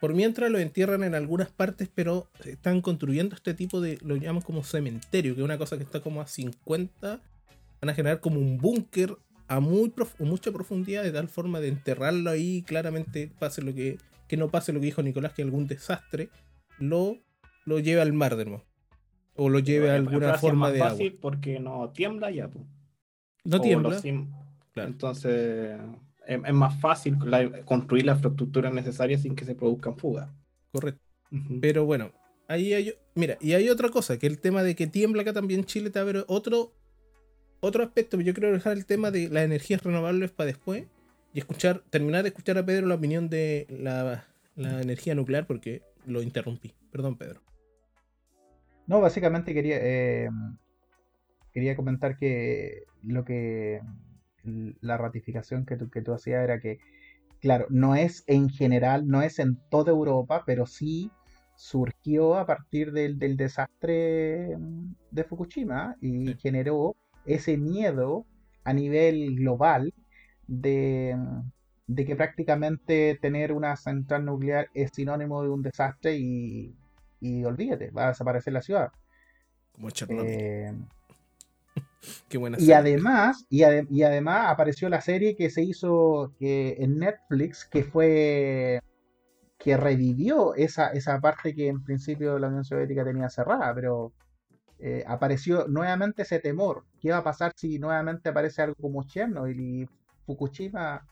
Por mientras lo entierran en algunas partes, pero están construyendo este tipo de, lo llamamos como cementerio, que es una cosa que está como a 50, van a generar como un búnker a muy mucha profundidad, de tal forma de enterrarlo ahí, claramente pase lo que, que no pase lo que dijo Nicolás, que algún desastre lo, lo lleve al mar de nuevo. O lo lleve a alguna forma de agua. Porque no tiembla ya. No tiembla. Entonces es, más fácil construir la infraestructura necesaria sin que se produzcan fugas. Correcto. Pero bueno, ahí hay. Mira, y hay otra cosa, que el tema de que tiembla acá también Chile te abre otro, otro aspecto. Yo quiero dejar el tema de las energías renovables para después y escuchar, terminar de escuchar a Pedro la opinión de la, energía nuclear porque lo interrumpí. Perdón, Pedro. No, básicamente quería, eh, quería comentar que lo que la ratificación que tú, que tú hacías era que, claro, no es en general, no es en toda Europa, pero sí surgió a partir del, desastre mm, de Fukushima y generó ese miedo a nivel global de, que prácticamente tener una central nuclear es sinónimo de un desastre y, y olvídate, va a desaparecer la ciudad. Como Chernobyl. Eh, Qué buena y además, y, y, además apareció la serie que se hizo que en Netflix, que fue que revivió esa, esa parte que en principio la Unión Soviética tenía cerrada, pero eh, apareció nuevamente ese temor. ¿Qué va a pasar si nuevamente aparece algo como Chernobyl y Fukushima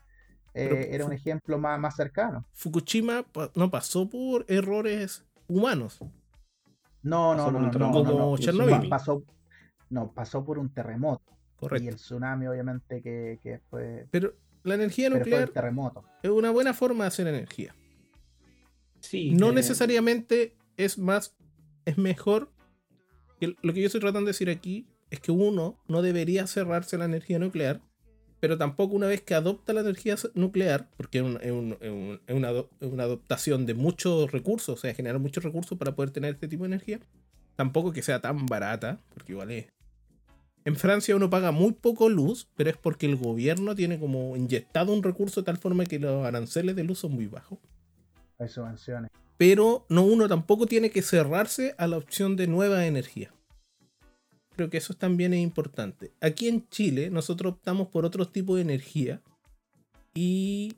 eh, era un ejemplo más, más cercano? Fukushima no pasó por errores humanos. No, no, no, no, no, como Chernobyl. Pasó, no, pasó por un terremoto. Correcto. Y el tsunami, obviamente, que, fue. Pero la energía nuclear terremoto. es una buena forma de hacer energía. Sí. No necesariamente es más, es mejor lo que yo estoy tratando de decir aquí es que uno no debería cerrarse a la energía nuclear, pero tampoco una vez que adopta la energía nuclear, porque es, una, adoptación de muchos recursos, o sea, generar muchos recursos para poder tener este tipo de energía, tampoco que sea tan barata, porque igual es. En Francia uno paga muy poco luz, pero es porque el gobierno tiene como inyectado un recurso de tal forma que los aranceles de luz son muy bajos. Hay subvenciones pero no uno tampoco tiene que cerrarse a la opción de nueva energía. Creo que eso también es importante. Aquí en Chile nosotros optamos por otro tipo de energía y,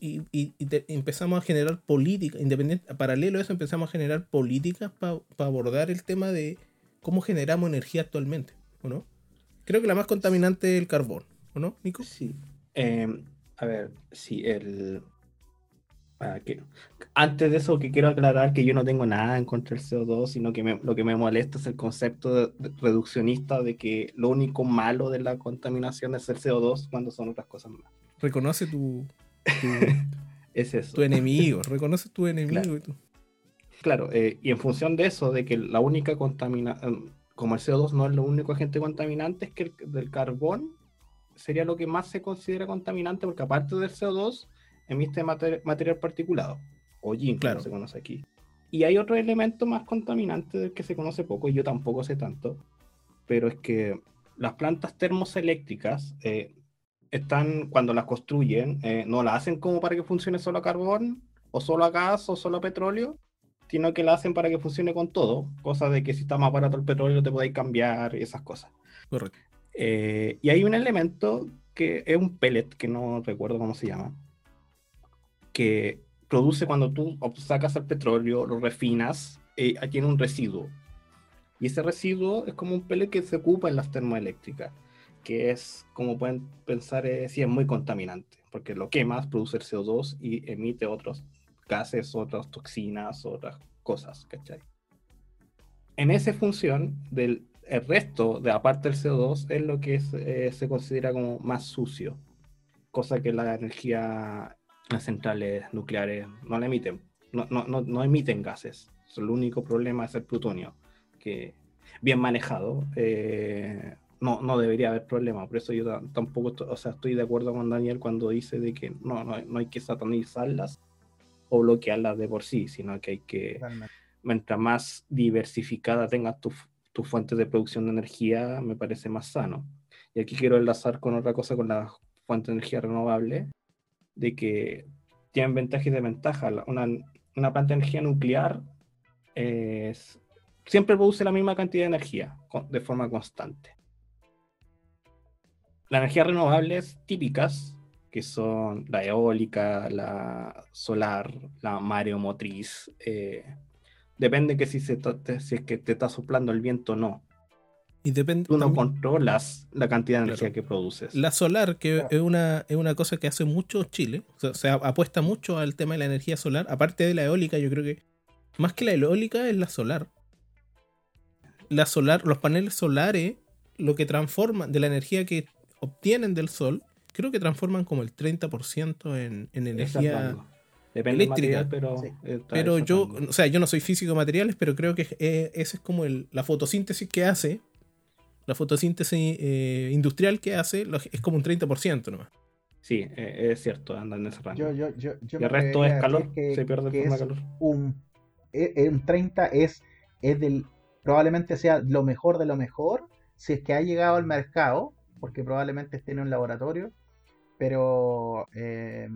empezamos a generar políticas, independiente, paralelo a eso empezamos a generar políticas para abordar el tema de cómo generamos energía actualmente, ¿o no? Creo que la más contaminante es el carbón, ¿o no, Nico? Sí. Eh, a ver, sí, el, antes de eso, que quiero aclarar que yo no tengo nada en contra del CO2, sino que lo que me molesta es el concepto reduccionista de que lo único malo de la contaminación es el CO2 cuando son otras cosas más. Reconoce tu, es eso. tu enemigo, reconoce tu enemigo. Claro, y, tu... claro eh, y en función de eso, de que la única contaminación, como el CO2 no es lo único agente contaminante, es que el, del carbón sería lo que más se considera contaminante, porque aparte del CO2 emite material particulado, o yin, claro. se conoce aquí. Y hay otro elemento más contaminante del que se conoce poco, y yo tampoco sé tanto, pero es que las plantas termoeléctricas eh, están, cuando las construyen, eh, no la hacen como para que funcione solo a carbón, o solo a gas, o solo a petróleo, sino que la hacen para que funcione con todo, cosa de que si está más barato el petróleo te podéis cambiar y esas cosas. Correcto. Eh, y hay un elemento que es un pellet, que no recuerdo cómo se llama, que produce cuando tú sacas el petróleo, lo refinas, eh, tiene un residuo. Y ese residuo es como un pellet que se ocupa en las termoeléctricas, que es, como pueden pensar, eh, sí es muy contaminante, porque lo quemas, produce el CO2 y emite otros gases, otras toxinas, otras cosas, ¿cachai? En esa función del el resto de aparte del CO2 es lo que eh, se considera como más sucio, cosa que la energía las centrales nucleares no la emiten, no, no, no, emiten gases. el único problema es el plutonio, que bien manejado eh, no, no debería haber problema. Por eso yo tampoco, o sea, estoy de acuerdo con Daniel cuando dice de que no, no, no hay que satanizarlas o bloquearlas de por sí, sino que hay que, mientras más diversificada tengas tu, tu fuente de producción de energía, me parece más sano. Y aquí quiero enlazar con otra cosa, con la fuente de energía renovable, de que tienen ventajas y desventajas. Una, una planta de energía nuclear es, siempre produce la misma cantidad de energía de forma constante. Las energías renovables típicas, que son la eólica, la solar, la mareomotriz, eh, depende que si, se, si es que te está soplando el viento o no. Y depende, Tú no controlas la cantidad de energía que produces. La solar, que es, una, es una cosa que hace mucho Chile, o sea, apuesta mucho al tema de la energía solar, aparte de la eólica, yo creo que más que la eólica es la solar. La solar, los paneles solares, lo que transforman de la energía que obtienen del sol, creo que transforman como el 30% en, en energía Depende eléctrica. pero, pero yo, o sea, yo no soy físico de materiales, pero creo que eh, esa es como el, la fotosíntesis que hace la fotosíntesis eh, industrial que hace es como un 30% nomás. Sí, eh, es cierto, anda en ese rango. Yo, yo, yo, y el resto es calor, se pierde de calor. Un, e, un 30 es, es del, probablemente sea lo mejor de lo mejor, si es que ha llegado al mercado porque probablemente esté en un laboratorio, pero eh,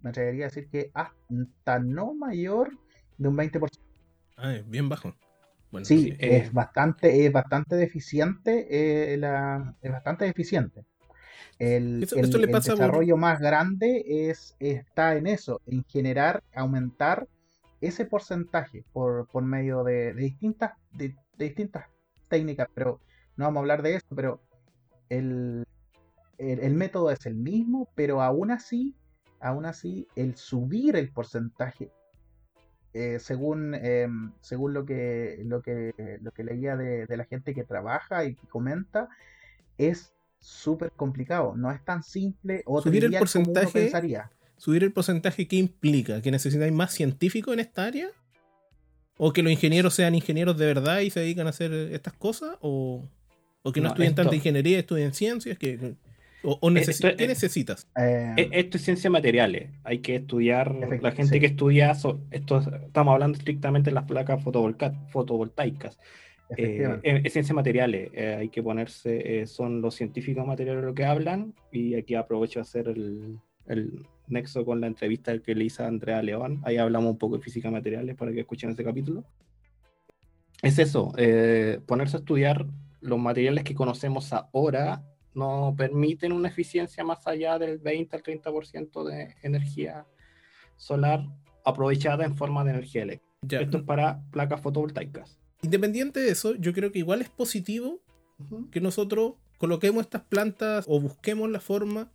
me atrevería a decir que hasta no mayor de un 20%. Ah, es bien bajo. sí, es bastante, es bastante deficiente, eh, es bastante deficiente. El, desarrollo más grande es, está en eso, en generar, aumentar ese porcentaje por, medio de, distintas, de, distintas técnicas, pero no vamos a hablar de eso, pero el, el, método es el mismo, pero aún así, aún así, el subir el porcentaje, eh, según, em, según lo que, lo que, lo que leía de, de la gente que trabaja y que comenta, es súper complicado. No es tan simple o subir el porcentaje. Subir el porcentaje, ¿qué implica? ¿Que necesitáis más científicos en esta área? ¿O que los ingenieros sean ingenieros de verdad y se dedican a hacer estas cosas? ¿O, que no, estudien tanta ingeniería, estudien ciencias? que o, ¿Qué necesitas? Eh, e, esto es ciencia materiales. Hay que estudiar. La gente que estudia. esto, estamos hablando estrictamente de las placas fotovoltaicas. Eh, es ciencia materiales, eh, hay que ponerse, eh, son los científicos materiales lo que hablan, y aquí aprovecho a hacer el, el, nexo con la entrevista que le hice a Andrea León, ahí hablamos un poco de física materiales para que escuchen ese capítulo. Es eso, ponerse a estudiar los materiales que conocemos ahora no permiten una eficiencia más allá del 20 al 30% de energía solar aprovechada en forma de energía eléctrica. Esto es para placas fotovoltaicas. Independiente de eso, yo creo que igual es positivo que nosotros coloquemos estas plantas o busquemos la forma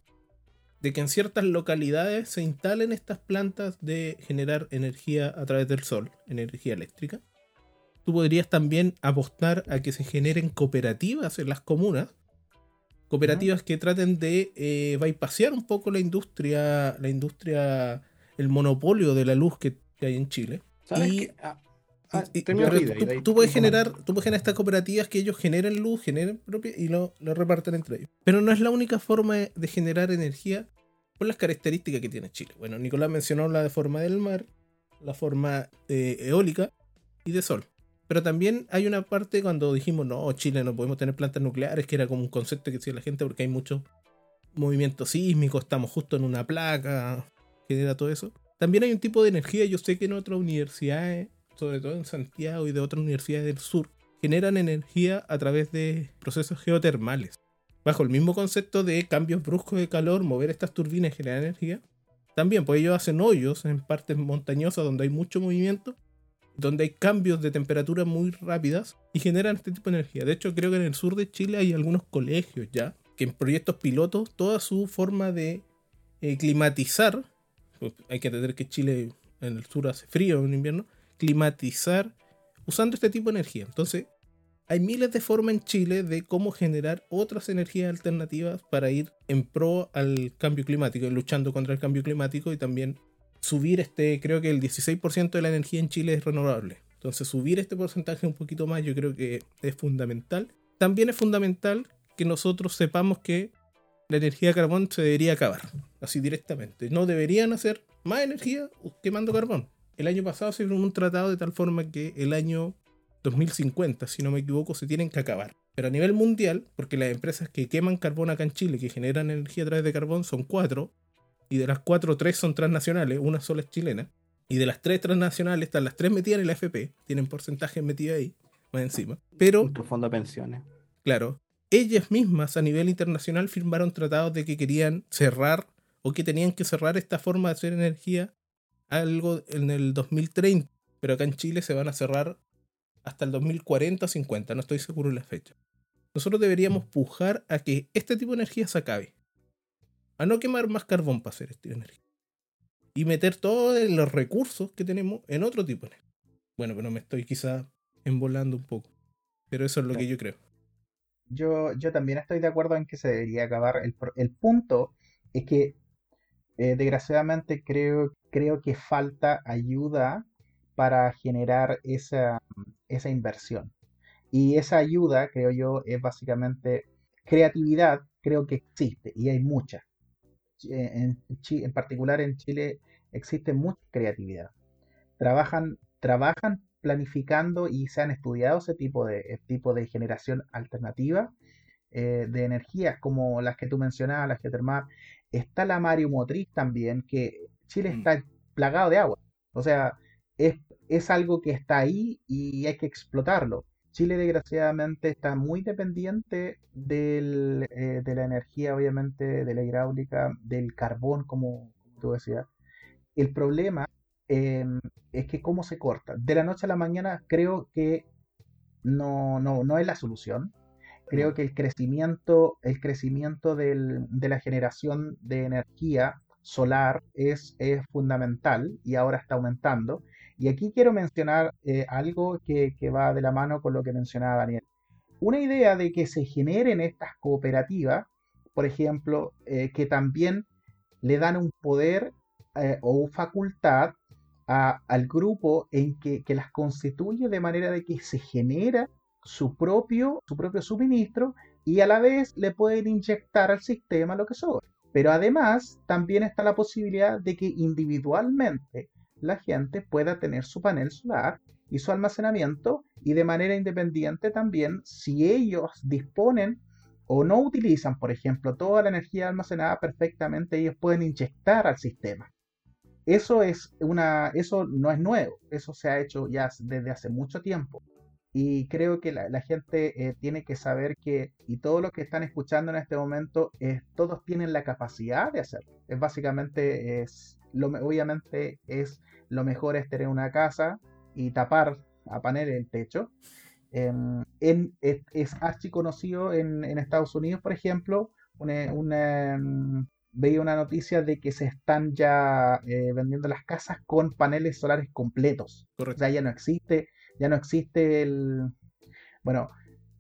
de que en ciertas localidades se instalen estas plantas de generar energía a través del sol, energía eléctrica. Tú podrías también apostar a que se generen cooperativas en las comunas, cooperativas que traten de eh, bypasear un poco la industria, la industria, el monopolio de la luz que, hay en Chile. ¿Sabes ah, Ah, tú, puedes generar, tú puedes generar estas cooperativas que ellos generen luz, generen propia y lo, lo reparten entre ellos. Pero no es la única forma de generar energía por las características que tiene Chile. Bueno, Nicolás mencionó la de forma del mar, la forma eh, eólica y de sol. Pero también hay una parte cuando dijimos, no, Chile no podemos tener plantas nucleares, que era como un concepto que decía la gente porque hay mucho movimiento sísmico, estamos justo en una placa, genera todo eso. También hay un tipo de energía, yo sé que en otras universidades sobre todo en Santiago y de otras universidades del sur, generan energía a través de procesos geotermales. Bajo el mismo concepto de cambios bruscos de calor, mover estas turbinas y generar energía. También, pues ellos hacen hoyos en partes montañosas donde hay mucho movimiento, donde hay cambios de temperatura muy rápidas y generan este tipo de energía. De hecho, creo que en el sur de Chile hay algunos colegios ya que en proyectos pilotos toda su forma de eh, climatizar, pues hay que entender que Chile en el sur hace frío en invierno, climatizar usando este tipo de energía. Entonces, hay miles de formas en Chile de cómo generar otras energías alternativas para ir en pro al cambio climático, luchando contra el cambio climático y también subir este, creo que el 16% de la energía en Chile es renovable. Entonces, subir este porcentaje un poquito más yo creo que es fundamental. También es fundamental que nosotros sepamos que la energía de carbón se debería acabar, así directamente. No deberían hacer más energía quemando carbón el año pasado se firmó un tratado de tal forma que el año 2050, si no me equivoco, se tienen que acabar. Pero a nivel mundial, porque las empresas que queman carbón acá en Chile, que generan energía a través de carbón, son cuatro, y de las cuatro, tres son transnacionales, una sola es chilena, y de las tres transnacionales están las tres metidas en el AFP, tienen porcentaje metido ahí, más encima. Pero... Tu fondo de pensiones. Claro, ellas mismas a nivel internacional firmaron tratados de que querían cerrar o que tenían que cerrar esta forma de hacer energía algo en el 2030, pero acá en Chile se van a cerrar hasta el 2040 o 50, no estoy seguro de la fecha. Nosotros deberíamos pujar a que este tipo de energía se acabe. A no quemar más carbón para hacer esta energía. Y meter todos los recursos que tenemos en otro tipo de energía. Bueno, pero me estoy quizá embolando un poco. Pero eso es lo que yo creo. Yo, yo también estoy de acuerdo en que se debería acabar. El, el punto es que eh, desgraciadamente creo, creo que falta ayuda para generar esa, esa inversión. Y esa ayuda, creo yo, es básicamente creatividad, creo que existe y hay mucha. En, en particular en Chile existe mucha creatividad. Trabajan, trabajan planificando y se han estudiado ese tipo de, tipo de generación alternativa eh, de energías como las que tú mencionabas, la geotermal, está la mariomotriz también, que Chile mm. está plagado de agua. O sea, es, es algo que está ahí y hay que explotarlo. Chile desgraciadamente está muy dependiente del, eh, de la energía, obviamente, de la hidráulica, del carbón, como, tú decías. El problema em, es que cómo se corta. De la noche a la mañana creo que no, no, no es la solución. Creo que el crecimiento, el crecimiento del, de la generación de energía solar es, es fundamental y ahora está aumentando. Y aquí quiero mencionar eh, algo que, va de la mano con lo que mencionaba Daniel. Una idea de que se generen estas cooperativas, por ejemplo, eh, que también le dan un poder eh, o facultad al grupo en que, las constituye de manera de que se genera su propio, su propio suministro y a la vez le pueden inyectar al sistema lo que sobra. Pero además también está la posibilidad de que individualmente la gente pueda tener su panel solar y su almacenamiento y de manera independiente también si ellos disponen o no utilizan, por ejemplo, toda la energía almacenada perfectamente, ellos pueden inyectar al sistema. Eso es una, eso no es nuevo, eso se ha hecho ya desde hace mucho tiempo. Y creo que la, gente eh, tiene que saber que, y todos los que están escuchando en este momento, eh, todos tienen la capacidad de hacerlo. Es básicamente, es, lo, obviamente es lo mejor es tener una casa y tapar a panel el techo. Em, en, es, es conocido en, Estados Unidos, por ejemplo, una, em, veía una noticia de que se están ya eh, vendiendo las casas con paneles solares completos. O sea, ya no existe, ya no existe el, bueno,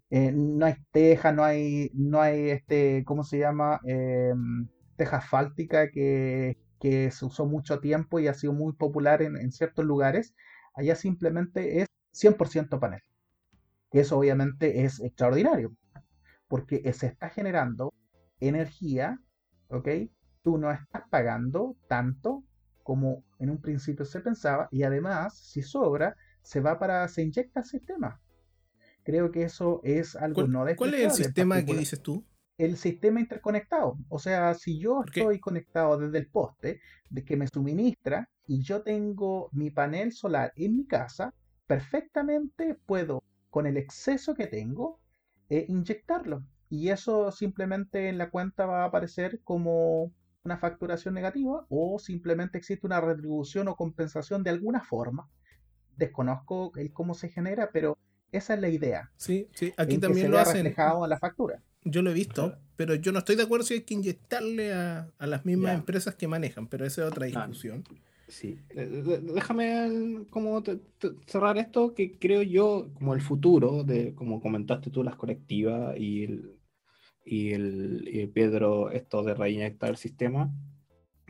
eh, no hay teja, no hay, no hay este, ¿cómo se llama? Em, teja asfáltica que, que se usó mucho tiempo y ha sido muy popular en, ciertos lugares, allá simplemente es 100% panel. Eso obviamente es extraordinario, porque se está generando energía, ¿ok? Tú no estás pagando tanto como en un principio se pensaba y además, si sobra, se va para, se inyecta al sistema. Creo que eso es algo no de ¿Cuál es el sistema que dices tú? el sistema interconectado. O sea, si yo estoy conectado desde el poste de que me suministra y yo tengo mi panel solar en mi casa, perfectamente puedo, con el exceso que tengo, eh, inyectarlo. Y eso simplemente en la cuenta va a aparecer como una facturación negativa o simplemente existe una retribución o compensación de alguna forma. Desconozco el cómo se genera, pero esa es la idea. Sí, sí, aquí también lo hacen. reflejado en la factura. Yo lo he visto, pero yo no estoy de acuerdo si hay que inyectarle a, las mismas empresas que manejan, pero esa es otra discusión. sí, déjame como cerrar esto, que creo yo como el futuro, de como comentaste tú, las colectivas y el, y el, Pedro, esto de reinyectar el sistema,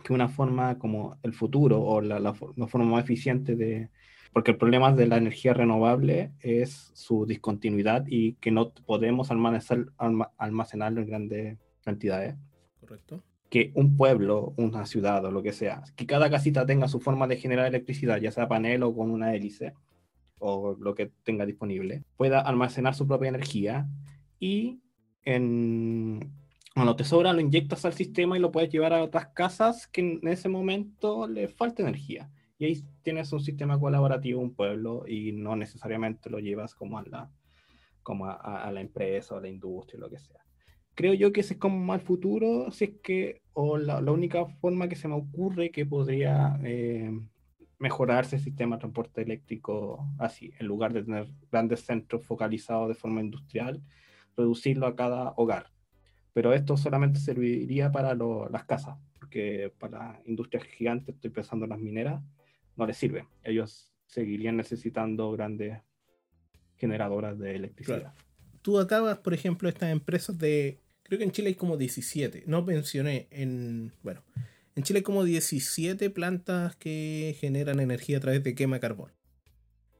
que una forma como el futuro o la, la forma más eficiente de, porque el problema de la energía renovable es su discontinuidad y que no podemos almacenarlo en grandes cantidades. Correcto. Que un pueblo, una ciudad o lo que sea, que cada casita tenga su forma de generar electricidad, ya sea panel o con una hélice o lo que tenga disponible, pueda almacenar su propia energía y en, cuando te sobra lo inyectas al sistema y lo puedes llevar a otras casas que en ese momento le falta energía y ahí tienes un sistema colaborativo, un pueblo, y no necesariamente lo llevas como a la, como a, la empresa o a la industria, lo que sea. Creo yo que ese es como más futuro, si es que, o la, única forma que se me ocurre que podría eh, mejorarse el sistema de transporte eléctrico así, en lugar de tener grandes centros focalizados de forma industrial, reducirlo a cada hogar. Pero esto solamente serviría para las casas, porque para industrias gigantes, estoy pensando en las mineras, no les sirve. Ellos seguirían necesitando grandes generadoras de electricidad. Tú acabas, por ejemplo, estas empresas de. Creo que en Chile hay como 17. No mencioné en. Bueno, en Chile hay como 17 plantas que generan energía a través de quema de carbón.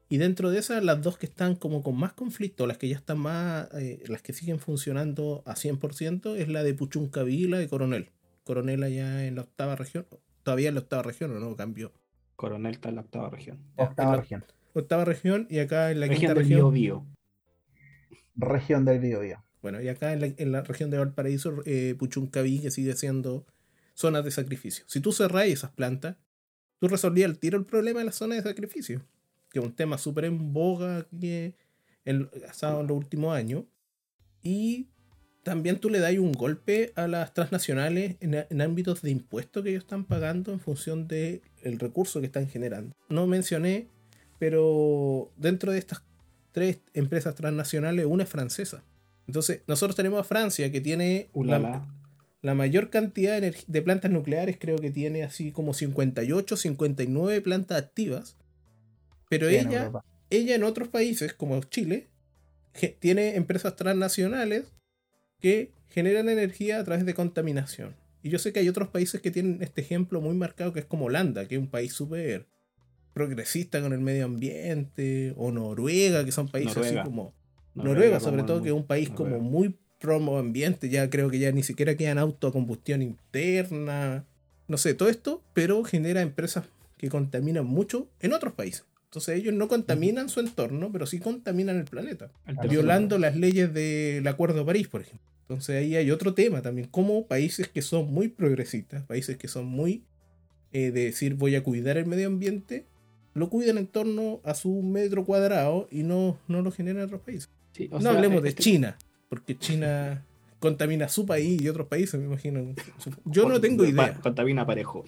Y dentro de esas, las dos que están como con más conflicto, las que ya están más. Eh, las que siguen funcionando a 100%, es la de Puchuncaví y Coronel. Coronel allá en la octava región. Todavía en la octava región, ¿o no? Cambió. Coronel está en la octava región. Octava región. Octava región y acá en la región quinta región. Región del Biobío. Bueno, y acá en la, región de Valparaíso, eh, Puchuncaví, que sigue siendo zonas de sacrificio. Si tú cerrás esas plantas, tú resolvías el tiro el problema de las zonas de sacrificio, que es un tema súper en boga que en, en los últimos años. Y también tú le das un golpe a las transnacionales en, ámbitos de impuestos que ellos están pagando en función del el recurso que están generando. No mencioné, pero dentro de estas tres empresas transnacionales, una es francesa. Entonces, nosotros tenemos a Francia que tiene la, mayor cantidad de, plantas nucleares, creo que tiene así como 58, 59 plantas activas. Pero ella, ella en otros países, como Chile, tiene empresas transnacionales que generan energía a través de contaminación. Y yo sé que hay otros países que tienen este ejemplo muy marcado, que es como Holanda, que es un país súper progresista con el medio ambiente, o Noruega, que son países así como... Noruega, sobre todo, que es un país como muy promo ambiente, ya creo que ya ni siquiera quedan auto a combustión interna, no sé, todo esto, pero genera empresas que contaminan mucho en otros países. Entonces ellos no contaminan su entorno, pero sí contaminan el planeta, violando las leyes del Acuerdo de París, por ejemplo. Entonces ahí hay otro tema también, como países que son muy progresistas, países que son muy eh, de decir voy a cuidar el medio ambiente, lo cuidan en torno a su metro cuadrado y no, no lo generan en otros países. no hablemos de China, porque China contamina su país y otros países, me imagino. Yo no tengo idea. Contamina parejo.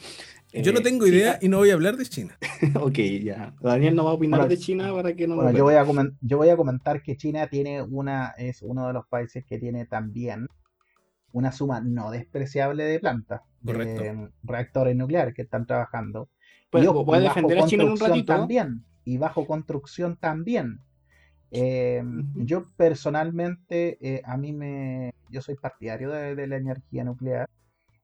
Yo no eh, tengo idea y no voy a hablar de China. ok, ya. Daniel no va a opinar de China para que no bueno, yo voy, a yo voy a comentar que China tiene una, es uno de los países que tiene también una suma no despreciable de plantas, de reactores nucleares que están trabajando. Pues, voy a defender a China un ratito. También, y bajo construcción también. Em, yo personalmente, eh, a mí me, yo soy partidario de, la energía nuclear.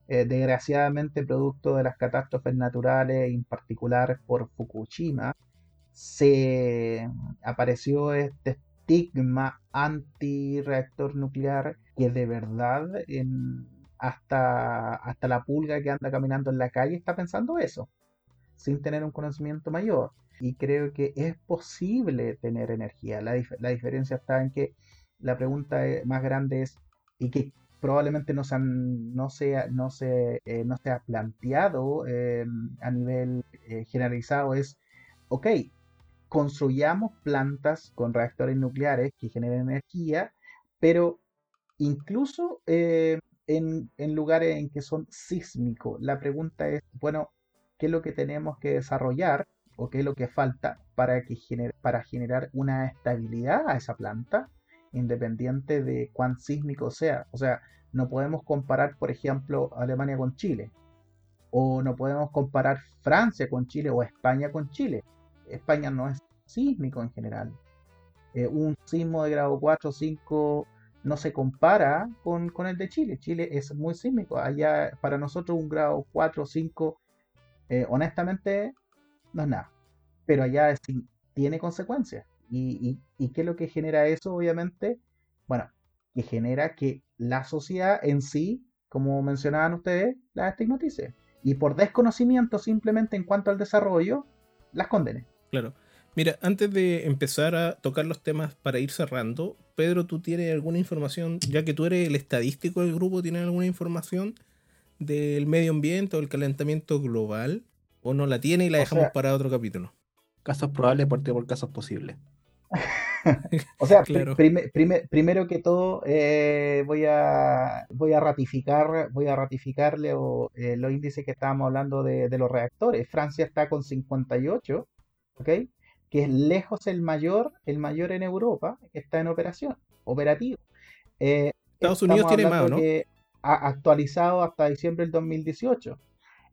Eh, desgraciadamente, producto de las catástrofes naturales, en particular por Fukushima, se apareció este estigma anti-reactor nuclear que de verdad hasta, hasta la pulga que anda caminando en la calle está pensando eso, sin tener un conocimiento mayor y creo que es posible tener energía. La, diferencia está en que la pregunta e, más grande es, y que probablemente no se, sea, no se, eh, no se ha planteado eh, a nivel eh, generalizado, es, ok, construyamos plantas con reactores nucleares que generen energía, pero incluso en, en lugares en que son sísmicos, la pregunta es, bueno, ¿qué es lo que tenemos que desarrollar? o qué es lo que falta para, que para generar una estabilidad a esa planta, independiente de cuán sísmico sea. O sea, no podemos comparar, por ejemplo, Alemania con Chile, o no podemos comparar Francia con Chile o España con Chile. España no es sísmico en general. Eh, un sismo de grado 4 o 5 no se compara con, el de Chile. Chile es muy sísmico. Allá, para nosotros, un grado 4 o 5, eh, honestamente, no es nada. Pero allá tiene consecuencias. Y, qué es lo que genera eso, obviamente? Bueno, que genera que la sociedad en sí, como mencionaban ustedes, la estigmatice. Y por desconocimiento simplemente en cuanto al desarrollo, las condene. Claro. Mira, antes de empezar a tocar los temas para ir cerrando, Pedro, ¿tú tienes alguna información, ya que tú eres el estadístico del grupo, ¿tienes alguna información del medio ambiente o el calentamiento global? o no la tiene y la dejamos para otro capítulo. Casos probables por, por casos posibles. o sea, primero que todo eh, voy a voy a ratificar voy a ratificarle eh, los índices que estábamos hablando de, los reactores. Francia está con 58, ¿ok? Que es lejos el mayor, el mayor en Europa, que está en operación, operativo. Eh, Estados Unidos tiene más, ¿no? ha actualizado hasta diciembre del 2018.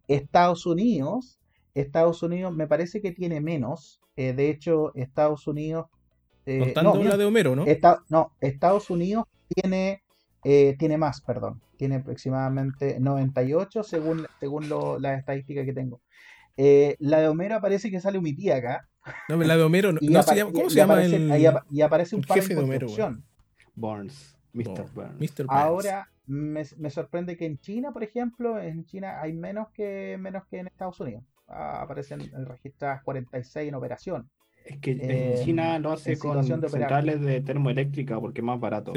Estados Unidos, Estados Unidos me parece que tiene menos. Eh, de hecho, Estados Unidos. Eh, no, la de Homero, ¿no? no, Estados Unidos tiene, eh, tiene más, perdón. Tiene aproximadamente 98 según, según las estadísticas que tengo. la de Homero aparece que sale omitida acá. No, la de Homero, no, se llama, ¿cómo se llama? Aparece, y aparece un par de Homero. Barnes, Mr. Barnes. Ahora, me, sorprende que en China, por ejemplo, en China hay menos que menos que en Estados Unidos. Ah, aparecen registradas 46 en operación. Es que en eh, China lo hace con centrales de termoeléctrica porque es más barato.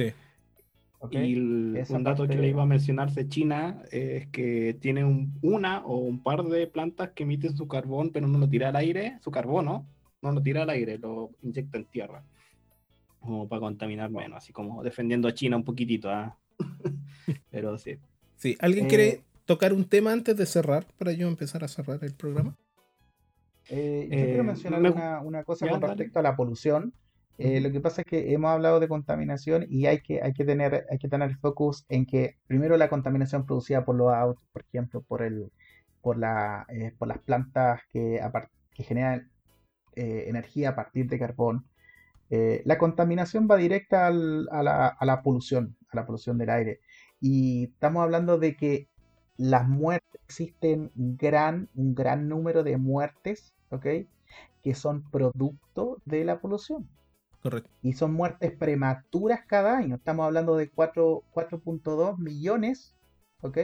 Y un dato que le iba a mencionar de China es que tiene una o un par de plantas que emiten su carbón, pero no lo tira al aire, su carbono, no lo tira al aire, lo inyecta en tierra, como para contaminar menos, así como defendiendo a China un poquitito. ¿ah? pero sí. Sí, ¿alguien quiere eh, tocar un tema antes de cerrar para yo empezar a cerrar el programa? Eh, yo quiero eh, mencionar una, cosa con respecto a la polución. Eh, lo que pasa es que hemos hablado de contaminación y hay que, hay que tener, hay que tener focus en que primero la contaminación producida por los autos, por ejemplo, por el, por la, eh, por las plantas que, que generan eh, energía a partir de carbón. la contaminación va directa a, la, a la polución, a la polución del aire. Y estamos hablando de que las muertes, existen gran, un gran número de muertes, ¿ok? Que son producto de la polución. Y son muertes prematuras cada año. Estamos hablando de 4.2 millones, ¿ok?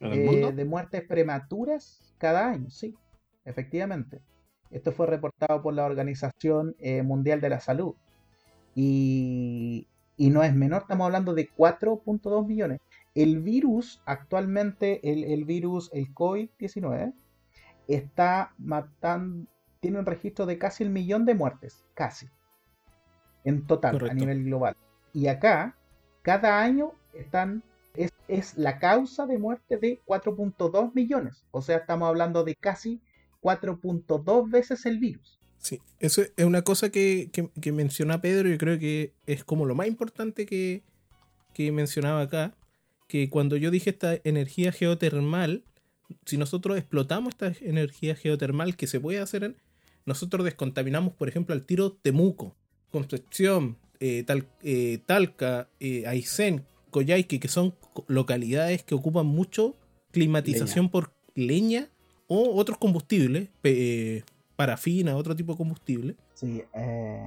Eh, de muertes prematuras cada año, sí, efectivamente. Esto fue reportado por la Organización eh, Mundial de la Salud. Y, no es menor, estamos hablando de 4.2 millones. El virus, actualmente, el, el virus, el COVID-19, está matando, tiene un registro de casi el millón de muertes, casi en total a nivel global. Y acá, cada año están es, es la causa de muerte de 4.2 millones. O sea, estamos hablando de casi 4.2 veces el virus. Sí, eso es una cosa que, que, menciona Pedro, y creo que es como lo más importante que, que mencionaba acá, que cuando yo dije esta energía geotermal, si nosotros explotamos esta energía geotermal que se puede hacer, nosotros descontaminamos, por ejemplo, al tiro Temuco. Concepción, eh, Tal, eh, Talca, eh, Aysén, Coyhaique, que son localidades que ocupan mucho climatización por leña o otros combustibles, parafina, otro tipo de combustible. Sí,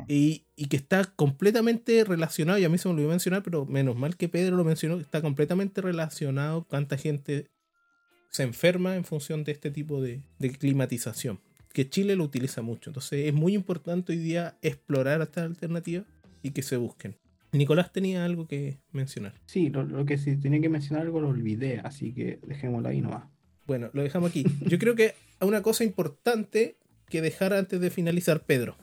y, y, que está completamente relacionado, y a mí se me olvidó mencionar, pero menos mal que Pedro lo mencionó, está completamente relacionado cuánta gente se enferma en función de este tipo de climatización que Chile lo utiliza mucho. Entonces es muy importante hoy día explorar estas alternativas y que se busquen. Nicolás tenía algo que mencionar. Sí, lo, que sí tenía que mencionar algo lo olvidé, así que dejémoslo ahí nomás. Bueno, lo dejamos aquí. Yo creo que una cosa importante que dejar antes de finalizar, Pedro.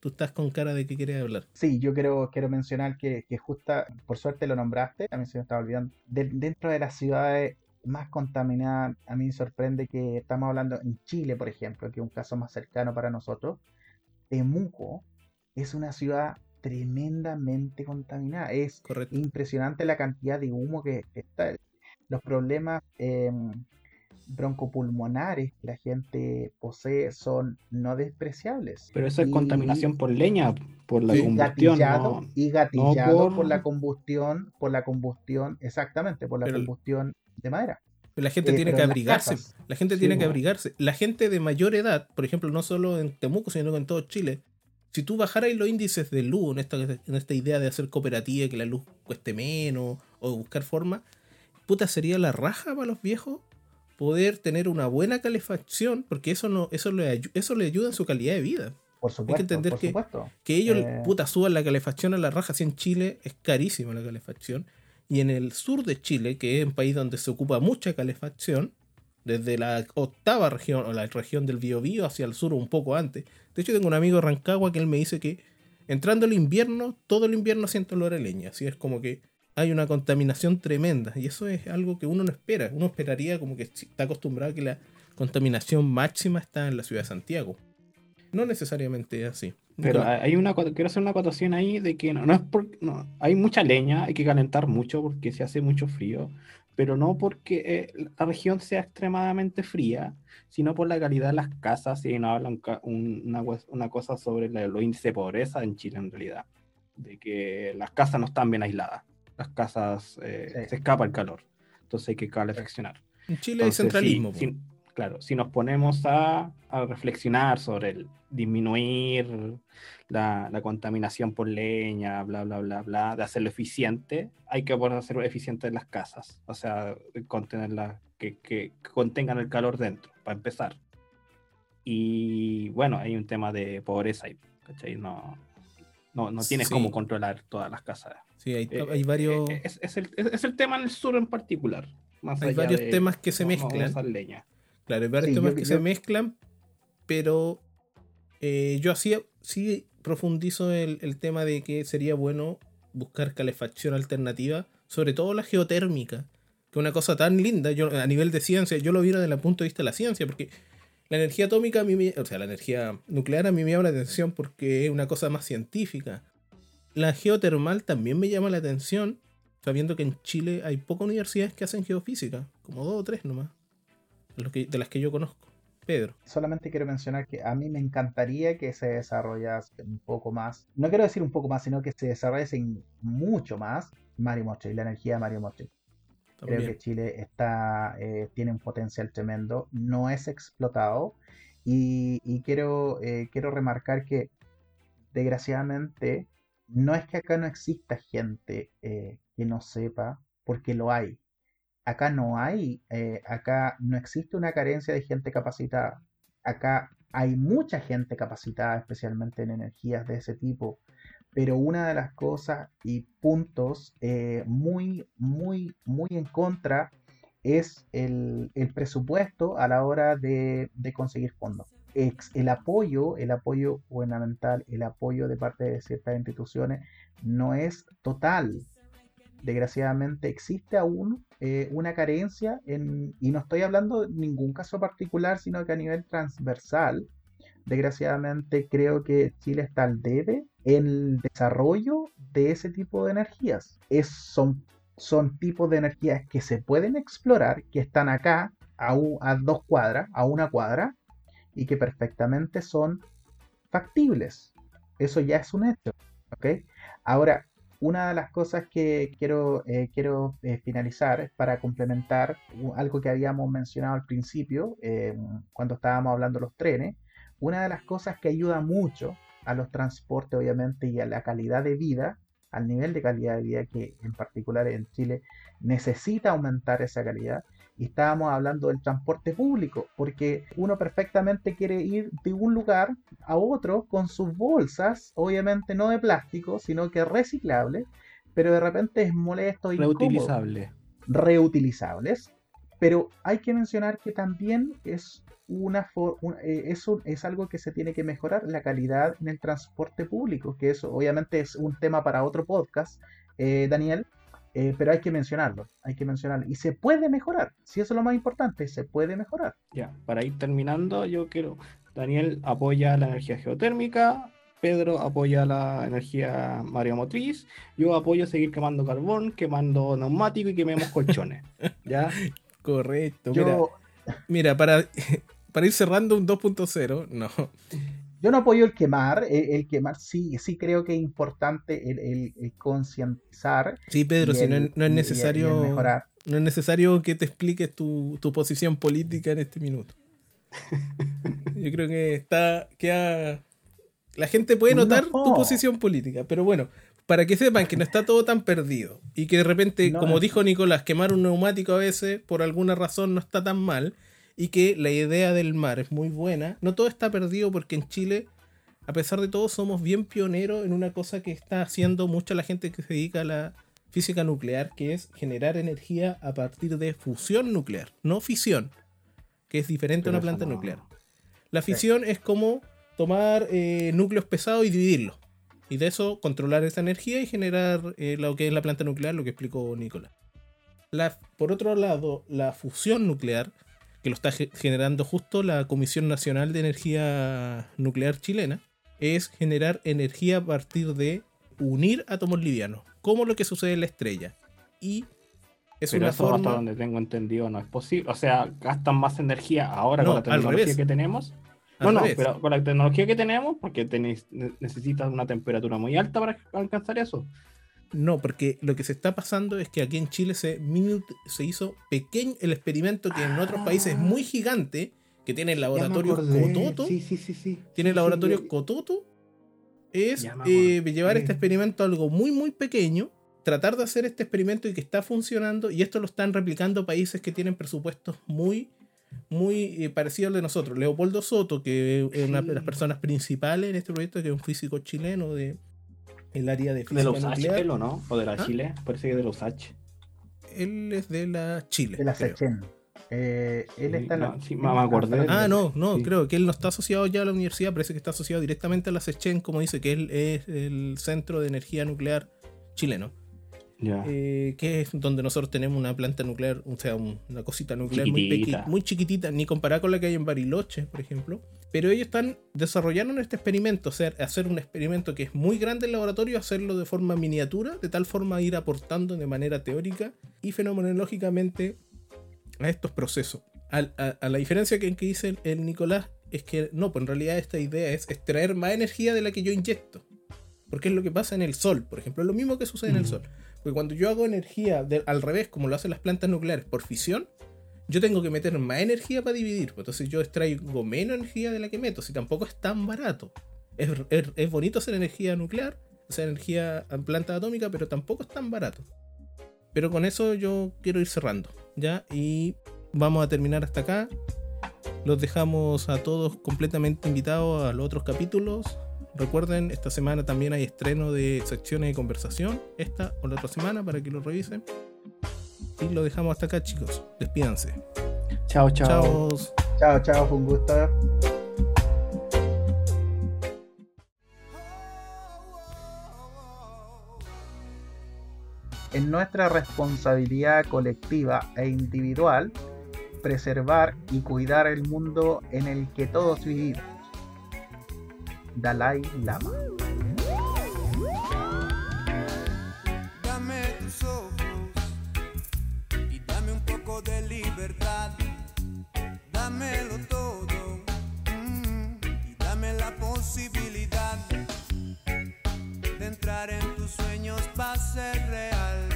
Tú estás con cara de que quieres hablar. Sí, yo quiero, quiero mencionar que, que justa, por suerte lo nombraste, a mí se me estaba olvidando. dentro de las ciudades más contaminada, a mí me sorprende que estamos hablando en Chile, por ejemplo, que es un caso más cercano para nosotros. Temuco es una ciudad tremendamente contaminada. Es impresionante la cantidad de humo que, está. Los problemas em, broncopulmonares que la gente posee son no despreciables. Pero eso es contaminación por leña, por la combustión. y gatillado por... la combustión, por la combustión, exactamente, por la combustión de madera. La gente eh, tiene que abrigarse. La gente tiene que abrigarse. La gente de mayor edad, por ejemplo, no solo en Temuco, sino en todo Chile, si tú bajaras los índices de luz en esta, en esta idea de hacer cooperativa, que la luz cueste menos, o buscar forma, puta, sería la raja para los viejos poder tener una buena calefacción, porque eso no, eso le, eso le ayuda en su calidad de vida. Por supuesto, Hay que entender que, que, ellos, eh, puta, suban la calefacción a la raja. Si en Chile es carísima la calefacción. Y en el sur de Chile, que es un país donde se ocupa mucha calefacción, desde la octava región o la región del Biobío hacia el sur un poco antes. De hecho, tengo un amigo de Rancagua que él me dice que entrando el invierno, todo el invierno siente olor a leña. Así es como que hay una contaminación tremenda. Y eso es algo que uno no espera. Uno esperaría como que está acostumbrado a que la contaminación máxima está en la ciudad de Santiago. No necesariamente es así. Pero hay una, quiero hacer una acotación ahí de que no, es porque no, hay mucha leña, hay que calentar mucho porque se hace mucho frío, pero no porque eh, la región sea extremadamente fría, sino por la calidad de las casas. Y no hablan una, una, cosa sobre los índices de pobreza en Chile en realidad, de que las casas no están bien aisladas, las casas eh, se escapa el calor, entonces hay que calefaccionar. En Chile hay centralismo. Claro, si nos ponemos a, reflexionar sobre el disminuir la, contaminación por leña, bla, bla, bla, bla, de hacerlo eficiente, hay que poder hacerlo eficiente en las casas, o sea, contenerla, que, que, contengan el calor dentro, para empezar. Y bueno, hay un tema de pobreza ahí, ¿cachai? No, no, no tienes cómo controlar todas las casas. Sí, hay, hay varios. Es, es, el, es, el, tema en el sur en particular. Más hay varios temas que se mezclan. Claro, hay varios temas que se mezclan, pero yo hacía, sí profundizo el, el tema de que sería bueno buscar calefacción alternativa, sobre todo la geotérmica, que es una cosa tan linda, yo a nivel de ciencia, yo lo vi desde el punto de vista de la ciencia, porque la energía atómica a mí o sea, la energía nuclear a mí me llama la atención porque es una cosa más científica. La geotermal también me llama la atención, sabiendo que en Chile hay pocas universidades que hacen geofísica, como dos o tres nomás, de las que yo conozco. Pedro. Solamente quiero mencionar que a mí me encantaría que se desarrollase un poco más, no quiero decir un poco más, sino que se desarrollase mucho más Mario Moche y la energía de Mario Moche. Creo que Chile está, eh, tiene un potencial tremendo, no es explotado y, quiero, eh, quiero remarcar que desgraciadamente no es que acá no exista gente eh, que no sepa, porque lo hay. Acá no hay, acá no existe una carencia de gente capacitada. Acá hay mucha gente capacitada, especialmente en energías de ese tipo pero una de las cosas y puntos eh, muy, muy, muy en contra es el, presupuesto a la hora de, conseguir fondos. el apoyo, el apoyo gubernamental, el apoyo de parte de ciertas instituciones no es total. Desgraciadamente existe aún eh, una carencia en, y no estoy hablando de ningún caso particular, sino que a nivel transversal, desgraciadamente creo que Chile está al debe en el desarrollo de ese tipo de energías. Es, son, son tipos de energías que se pueden explorar, que están acá a, a dos cuadras, a una cuadra, y que perfectamente son factibles. Eso ya es un hecho. ¿okay? Ahora, una de las cosas que quiero, eh, quiero eh, finalizar para complementar algo que habíamos mencionado al principio, eh, cuando estábamos hablando de los trenes, una de las cosas que ayuda mucho a los transportes, obviamente, y a la calidad de vida, al nivel de calidad de vida que en particular en Chile necesita aumentar esa calidad. Y estábamos hablando del transporte público, porque uno perfectamente quiere ir de un lugar a otro con sus bolsas, obviamente no de plástico, sino que reciclable, pero de repente es molesto y reutilizable. Reutilizables. Pero hay que mencionar que también es una, eh, es algo que se tiene que mejorar, la calidad en el transporte público, que eso obviamente es un tema para otro podcast, eh, Daniel, eh, pero hay que mencionarlo, hay que mencionarlo. Y se puede mejorar, si eso es lo más importante, se puede mejorar. Ya, para ir terminando, yo quiero, Daniel apoya la energía geotérmica, Pedro apoya la energía mareomotriz, yo apoyo seguir quemando carbón, quemando neumático y quememos colchones. ¿Ya? Correcto. Mira, mira, para para ir cerrando un 2.0, no. Yo no apoyo el quemar, el, quemar sí, sí creo que es importante el, concientizar. Sí, Pedro, si no, es necesario mejorar. No es necesario que te expliques tu, posición política en este minuto. Yo creo que está. Queda, la gente puede notar tu posición política, pero bueno, para que sepan que no está todo tan perdido y que de repente, como dijo Nicolás, quemar un neumático a veces por alguna razón no está tan mal y que la idea del mar es muy buena. No todo está perdido porque en Chile, a pesar de todo, somos bien pioneros en una cosa que está haciendo mucha la gente que se dedica a la física nuclear, que es generar energía a partir de fusión nuclear, no fisión, que es diferente a una planta nuclear. La fisión es como tomar eh, núcleos pesados y dividirlos. Y de eso controlar esa energía y generar eh, lo que es la planta nuclear, lo que explicó Nicolás. por otro lado, la fusión nuclear que lo está generando justo la Comisión Nacional de Energía Nuclear chilena, es generar energía a partir de unir átomos livianos, como lo que sucede en la estrella. Y es una forma... hasta donde tengo entendido no es posible. O sea, gastan más energía ahora con la tecnología que tenemos. no, no, pero con la tecnología que tenemos, porque necesitas una temperatura muy alta para alcanzar eso. No, porque lo que se está pasando es que aquí en Chile se, se hizo pequeño el experimento que en otros países es muy gigante, que tiene el laboratorio Cototo. Sí, sí, sí, sí. Tiene el laboratorio Cototo. Es eh, llevar este experimento a algo muy, muy pequeño, tratar de hacer este experimento y que está funcionando, y esto lo están replicando países que tienen presupuestos muy, muy eh, parecidos al de nosotros. Leopoldo Soto, que es una de las personas principales en este proyecto, que es un físico chileno de el área de física ¿De los H, o no? ¿O de la ¿Ah? Chile? Parece que de los H. Él es de la Chile. De la Sechen. Eh, él está en la. Sí, me acordé. Ah, no, no, creo que él no está asociado ya a la universidad, parece que está asociado directamente a la Sechen, como dice que él es el centro de energía nuclear chileno. Eh, que es donde nosotros tenemos una planta nuclear, o sea, una cosita nuclear muy, muy chiquitita, ni comparada con la que hay en Bariloche, por ejemplo. Pero ellos están desarrollando este experimento, o sea, hacer un experimento que es muy grande en el laboratorio, hacerlo de forma miniatura, de tal forma ir aportando de manera teórica y fenomenológicamente a estos procesos. A, la diferencia que, que dice el, Nicolás es que no, pues en realidad esta idea es extraer más energía de la que yo inyecto. Porque es lo que pasa en el sol, por ejemplo, es lo mismo que sucede en el sol. Porque cuando yo hago energía al revés, como lo hacen las plantas nucleares, por fisión, yo tengo que meter más energía para dividir. Pues entonces yo extraigo menos energía de la que meto, si tampoco es tan barato. Es, es bonito hacer energía nuclear, hacer energía en planta atómica, pero tampoco es tan barato. Pero con eso yo quiero ir cerrando, ¿ya? Y vamos a terminar hasta acá. Los dejamos a todos completamente invitados a los otros capítulos. Recuerden, esta semana también hay estreno de secciones de conversación, esta o la otra semana, para que lo revisen. Y lo dejamos hasta acá, chicos. Despídanse. Chao, chao. Chao, chao, fue un gusto. En nuestra responsabilidad colectiva e individual, preservar y cuidar el mundo en el que todos vivimos Dalai Lama. Dame y de libertad. Dámelo todo mm, y dame la posibilidad de entrar en tus sueños para ser real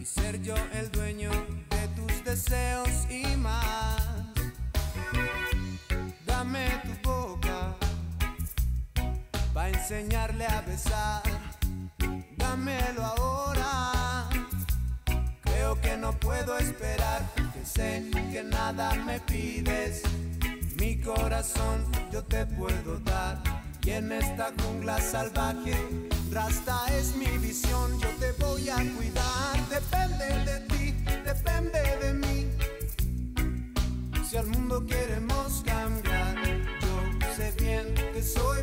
y ser yo el dueño de tus deseos y más. Dame tu enseñarle a besar. Dámelo ahora que no puedo esperar, que sé que nada me pides. Mi corazón yo te puedo dar y en esta jungla salvaje, Rasta es mi visión, yo te voy a cuidar. Depende de ti, depende de mí. Si al mundo queremos cambiar, yo sé bien que soy